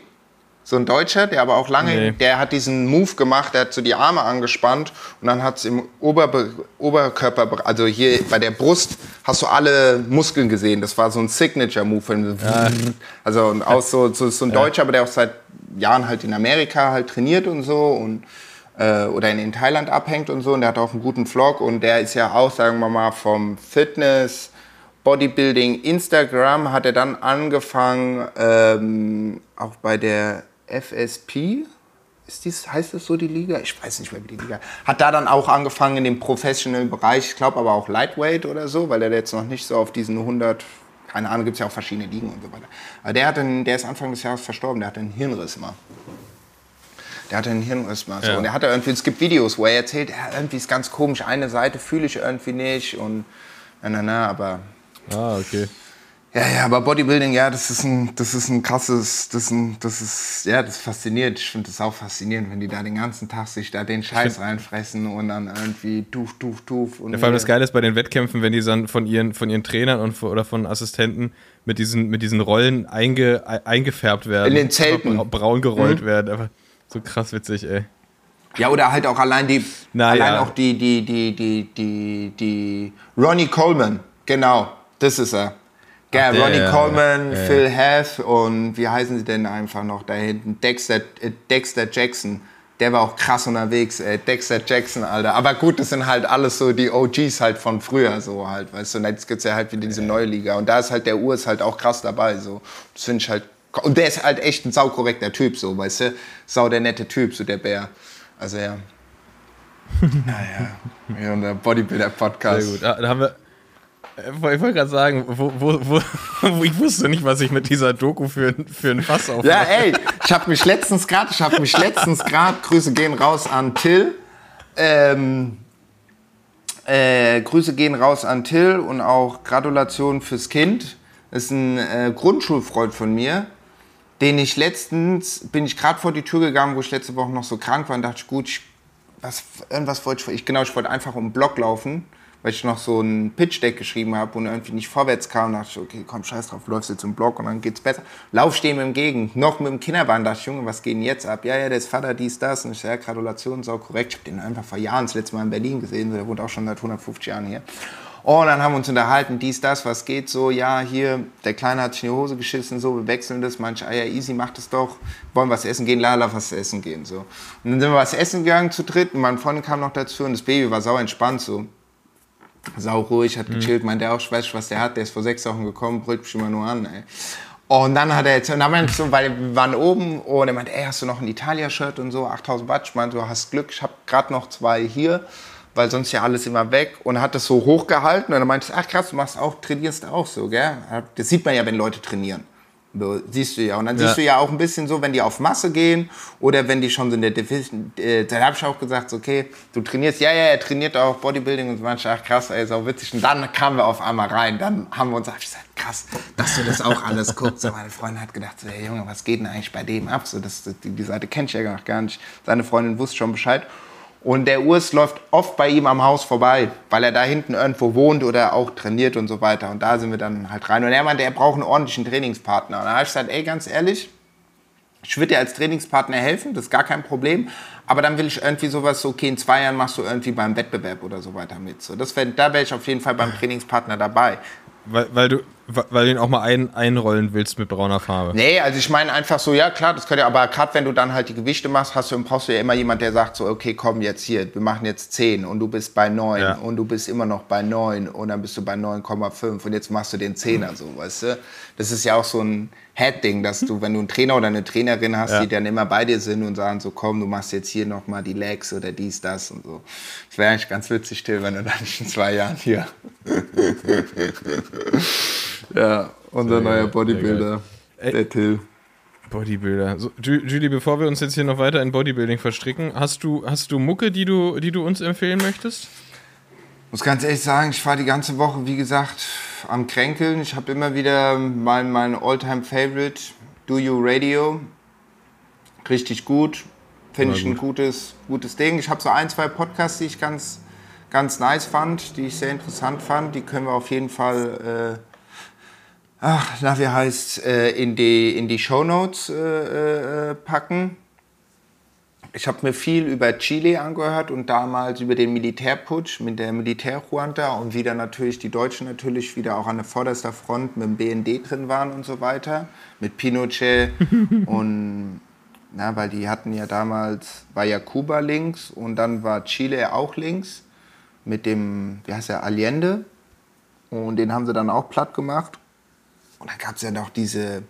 [SPEAKER 2] So ein Deutscher, der aber auch lange,
[SPEAKER 1] Nee.
[SPEAKER 2] der hat diesen Move gemacht, der hat so die Arme angespannt und dann hat es im Oberbe Oberkörper, also hier bei der Brust, hast du alle Muskeln gesehen. Das war so ein Signature-Move. Also und auch so, so, so ein Deutscher, aber der auch seit Jahren halt in Amerika halt trainiert und so und äh, oder in, in Thailand abhängt und so. Und der hat auch einen guten Vlog und der ist ja auch, sagen wir mal, vom Fitness, Bodybuilding, Instagram hat er dann angefangen, ähm, auch bei der FSP. Ist dies, heißt das so die Liga? Ich weiß nicht mehr, wie die Liga. Hat da dann auch angefangen in dem professionellen Bereich, ich glaube aber auch Lightweight oder so, weil er jetzt noch nicht so auf diesen 100, keine Ahnung, gibt es ja auch verschiedene Ligen und so weiter. Aber der, hat einen, der ist Anfang des Jahres verstorben, der hatte einen Hirnriss mal. Der hatte einen Hirnriss mal so.
[SPEAKER 1] Ja.
[SPEAKER 2] Und er hatte irgendwie, es gibt Videos, wo er erzählt, ja, irgendwie ist ganz komisch, eine Seite fühle ich irgendwie nicht und na, na, na, aber
[SPEAKER 1] Ah, okay.
[SPEAKER 2] Ja, ja, aber Bodybuilding, ja, das ist ein, das ist ein krasses, das ist, ein, das ist, ja, das fasziniert. Ich finde das auch faszinierend, wenn die da den ganzen Tag sich da den Scheiß reinfressen und dann irgendwie duf, duf, duf. Und
[SPEAKER 1] ja, vor allem das Geile ist bei den Wettkämpfen, wenn die dann von ihren, von ihren Trainern und, oder von Assistenten mit diesen, mit diesen Rollen einge, eingefärbt werden.
[SPEAKER 2] In den Zelten.
[SPEAKER 1] Braun gerollt mhm. werden. Einfach so krass witzig, ey.
[SPEAKER 2] Ja, oder halt auch allein die, Na, allein ja. auch die, die, die, die, die, die Ronnie Coleman, genau, das ist er. Ja, Ach, Ronnie Coleman, ja, Phil Heath und wie heißen sie denn einfach noch da hinten? Dexter, äh, Dexter Jackson. Der war auch krass unterwegs, ey. Dexter Jackson, Alter. Aber gut, das sind halt alles so die OGs halt von früher, so halt, weißt du. Und jetzt gibt's ja halt wieder diese neue Liga. Und da ist halt der Urs halt auch krass dabei, so. Das finde ich halt. Und der ist halt echt ein saukorrekter Typ, so, weißt du. Sau der nette Typ, so der Bär. Also ja. *laughs* naja. Ja, und der Bodybuilder-Podcast.
[SPEAKER 1] Sehr gut. Da haben wir, äh, ich wollte gerade sagen, wo, wo, wo, *laughs* ich wusste nicht, was ich mit dieser Doku für, für ein Fass aufmache.
[SPEAKER 2] Ja, ey, ich habe mich letztens gerade, ich habe mich letztens gerade, Grüße gehen raus an Till, ähm, äh, Grüße gehen raus an Till und auch Gratulation fürs Kind. Das ist ein äh, Grundschulfreund von mir, den ich letztens, bin ich gerade vor die Tür gegangen, wo ich letzte Woche noch so krank war und dachte, gut, ich, was, irgendwas wollte ich, genau, ich wollte einfach um den Block laufen weil ich noch so ein Pitch-Deck geschrieben habe und irgendwie nicht vorwärts kam. dachte ich, okay, komm, scheiß drauf, läufst jetzt im Block und dann geht's besser. Lauf stehen im Gegen, noch mit dem Kinderbahn. dachte ich, Junge, was geht denn jetzt ab? Ja, ja, der ist Vater, dies, das. Und ich sage, ja, Gratulation, auch korrekt. Ich habe den einfach vor Jahren das letzte Mal in Berlin gesehen. Der wohnt auch schon seit 150 Jahren hier. Und dann haben wir uns unterhalten, dies, das, was geht so, ja, hier, der Kleine hat sich in die Hose geschissen, so, wir wechseln das, manche, ah ja, easy, macht es doch, wollen was essen gehen, lala, was essen gehen, so. Und dann sind wir was essen gegangen zu dritt. Und mein Freund kam noch dazu und das Baby war sau entspannt, so. Sau ruhig, hat gechillt, mhm. meinte auch, ich weiß was der hat, der ist vor sechs Wochen gekommen, brüllt mich immer nur an, ey. Und dann hat er jetzt, und dann meinte so, weil wir waren oben und er meinte, ey, hast du noch ein Italia-Shirt und so, 8000 Watt. Ich meinte, du hast Glück, ich habe gerade noch zwei hier, weil sonst ja alles immer weg. Und hat das so hochgehalten und dann meinte ich, ach krass, du machst auch, trainierst auch so, gell? Das sieht man ja, wenn Leute trainieren. So, siehst du ja. Und dann ja. siehst du ja auch ein bisschen so, wenn die auf Masse gehen oder wenn die schon so in der Division. Äh, da habe ich auch gesagt, okay, du trainierst, ja, ja, er trainiert auch Bodybuilding und so manche, ach krass, ey, ist auch witzig. Und dann kamen wir auf einmal rein. Dann haben wir uns hab ich gesagt, krass, dass du das auch alles guckst. So, meine Freundin hat gedacht, so, hey Junge, was geht denn eigentlich bei dem ab? So, das, die, die Seite kennt ich ja gar nicht. Seine Freundin wusste schon Bescheid. Und der Urs läuft oft bei ihm am Haus vorbei, weil er da hinten irgendwo wohnt oder auch trainiert und so weiter. Und da sind wir dann halt rein. Und er meinte, er braucht einen ordentlichen Trainingspartner. Und da habe ich gesagt, ey, ganz ehrlich, ich würde dir als Trainingspartner helfen, das ist gar kein Problem. Aber dann will ich irgendwie sowas, so, okay, in zwei Jahren machst du irgendwie beim Wettbewerb oder so weiter mit. So, das wär, da wäre ich auf jeden Fall beim Trainingspartner dabei.
[SPEAKER 1] Weil, weil, du, weil du ihn auch mal ein, einrollen willst mit brauner Farbe.
[SPEAKER 2] Nee, also ich meine einfach so, ja klar, das könnte ja, aber gerade wenn du dann halt die Gewichte machst, hast du, brauchst du ja immer jemand, der sagt so, okay, komm jetzt hier, wir machen jetzt 10 und du bist bei 9 ja. und du bist immer noch bei 9 und dann bist du bei 9,5 und jetzt machst du den 10er so, weißt du? Das ist ja auch so ein Head-Ding, dass du, wenn du einen Trainer oder eine Trainerin hast, ja. die dann immer bei dir sind und sagen so, komm, du machst jetzt hier nochmal die Legs oder dies, das und so. Das wäre eigentlich ganz witzig, Till, wenn du dann *laughs* in zwei Jahren hier. *laughs* ja, unser neuer Bodybuilder, der Till.
[SPEAKER 1] Bodybuilder. So, Julie, bevor wir uns jetzt hier noch weiter in Bodybuilding verstricken, hast du, hast du Mucke, die du, die du uns empfehlen möchtest?
[SPEAKER 2] muss ganz ehrlich sagen, ich war die ganze Woche, wie gesagt, am Kränkeln. Ich habe immer wieder mein, mein All-Time-Favorite, Do You Radio. Richtig gut. Finde ich ein gutes, gutes Ding. Ich habe so ein, zwei Podcasts, die ich ganz, ganz nice fand, die ich sehr interessant fand. Die können wir auf jeden Fall, äh, ach, na, wie heißt, äh, in die, in die Show Notes äh, äh packen ich habe mir viel über Chile angehört und damals über den Militärputsch mit der Militärjunta und wie da natürlich die Deutschen natürlich wieder auch an der vorderster Front mit dem BND drin waren und so weiter, mit Pinochet *laughs* und na, weil die hatten ja damals, war ja Kuba links und dann war Chile auch links mit dem, wie heißt der, Allende und den haben sie dann auch platt gemacht. Und dann gab es ja noch diese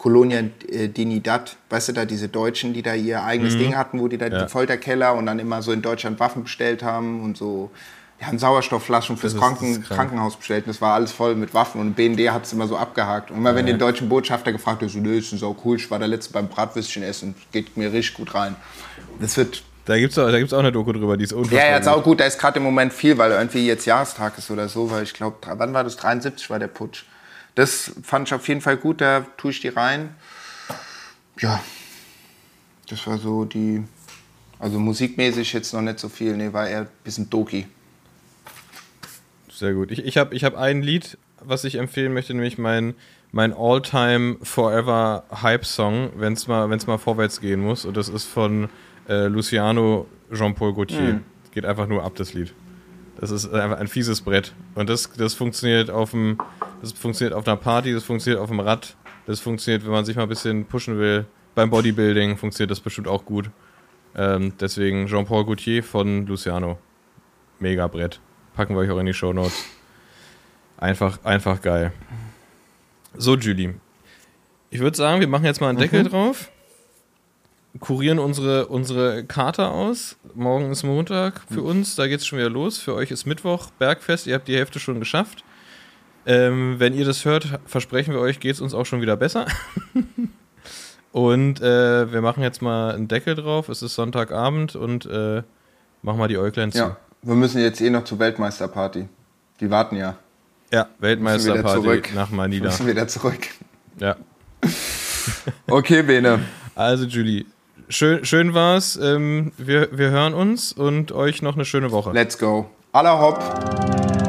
[SPEAKER 2] Colonia äh, Dignidad, weißt du, da diese Deutschen, die da ihr eigenes mhm. Ding hatten, wo die da ja. die Folterkeller und dann immer so in Deutschland Waffen bestellt haben und so. Die haben Sauerstoffflaschen fürs Kranken Krankenhaus bestellt. Das war alles voll mit Waffen und BND hat es immer so abgehakt. Und immer wenn ja. den deutschen Botschafter gefragt hat, so, nö, ist so cool, ich war der Letzte beim Bratwürstchen essen, geht mir richtig gut rein. Das wird
[SPEAKER 1] da gibt es auch, auch eine Doku drüber, die ist
[SPEAKER 2] unfassbar. Ja, ja, ist auch gut. Da ist gerade im Moment viel, weil irgendwie jetzt Jahrestag ist oder so, weil ich glaube, wann war das? 73 war der Putsch. Das fand ich auf jeden Fall gut, da tue ich die rein. Ja, das war so die, also musikmäßig jetzt noch nicht so viel, nee, war eher ein bisschen Doki.
[SPEAKER 1] Sehr gut. Ich, ich habe ich hab ein Lied, was ich empfehlen möchte, nämlich mein, mein All-Time Forever Hype-Song, wenn es mal, wenn's mal vorwärts gehen muss. Und das ist von äh, Luciano Jean-Paul Gaultier. Mhm. Geht einfach nur ab, das Lied. Das ist einfach ein fieses Brett. Und das, das funktioniert auf dem, das funktioniert auf einer Party, das funktioniert auf dem Rad, das funktioniert, wenn man sich mal ein bisschen pushen will. Beim Bodybuilding funktioniert das bestimmt auch gut. Ähm, deswegen Jean-Paul Gaultier von Luciano. Mega Brett. Packen wir euch auch in die Show Notes. Einfach, einfach geil. So, Julie. Ich würde sagen, wir machen jetzt mal einen Deckel mhm. drauf kurieren unsere, unsere Karte aus. Morgen ist Montag für uns, da geht es schon wieder los. Für euch ist Mittwoch, Bergfest, ihr habt die Hälfte schon geschafft. Ähm, wenn ihr das hört, versprechen wir euch, geht es uns auch schon wieder besser. *laughs* und äh, wir machen jetzt mal einen Deckel drauf. Es ist Sonntagabend und äh, machen mal die Äuglein zu.
[SPEAKER 2] Ja, wir müssen jetzt eh noch zur Weltmeisterparty. Die warten ja.
[SPEAKER 1] Ja, Weltmeisterparty nach Manila.
[SPEAKER 2] Müssen wieder zurück.
[SPEAKER 1] Ja. *laughs*
[SPEAKER 2] okay, Bene.
[SPEAKER 1] Also, Julie, schön, schön war's. Ähm, wir, wir hören uns und euch noch eine schöne Woche.
[SPEAKER 2] Let's go. Aller hopp.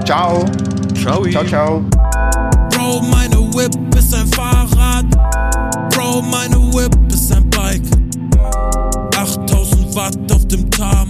[SPEAKER 2] Ciao.
[SPEAKER 1] Ciao.
[SPEAKER 2] Ciao, ciao.
[SPEAKER 3] Bro, meine Whip ist ein Fahrrad. Bro, meine Whip ist ein Bike. 8000 Watt auf dem Tarmac.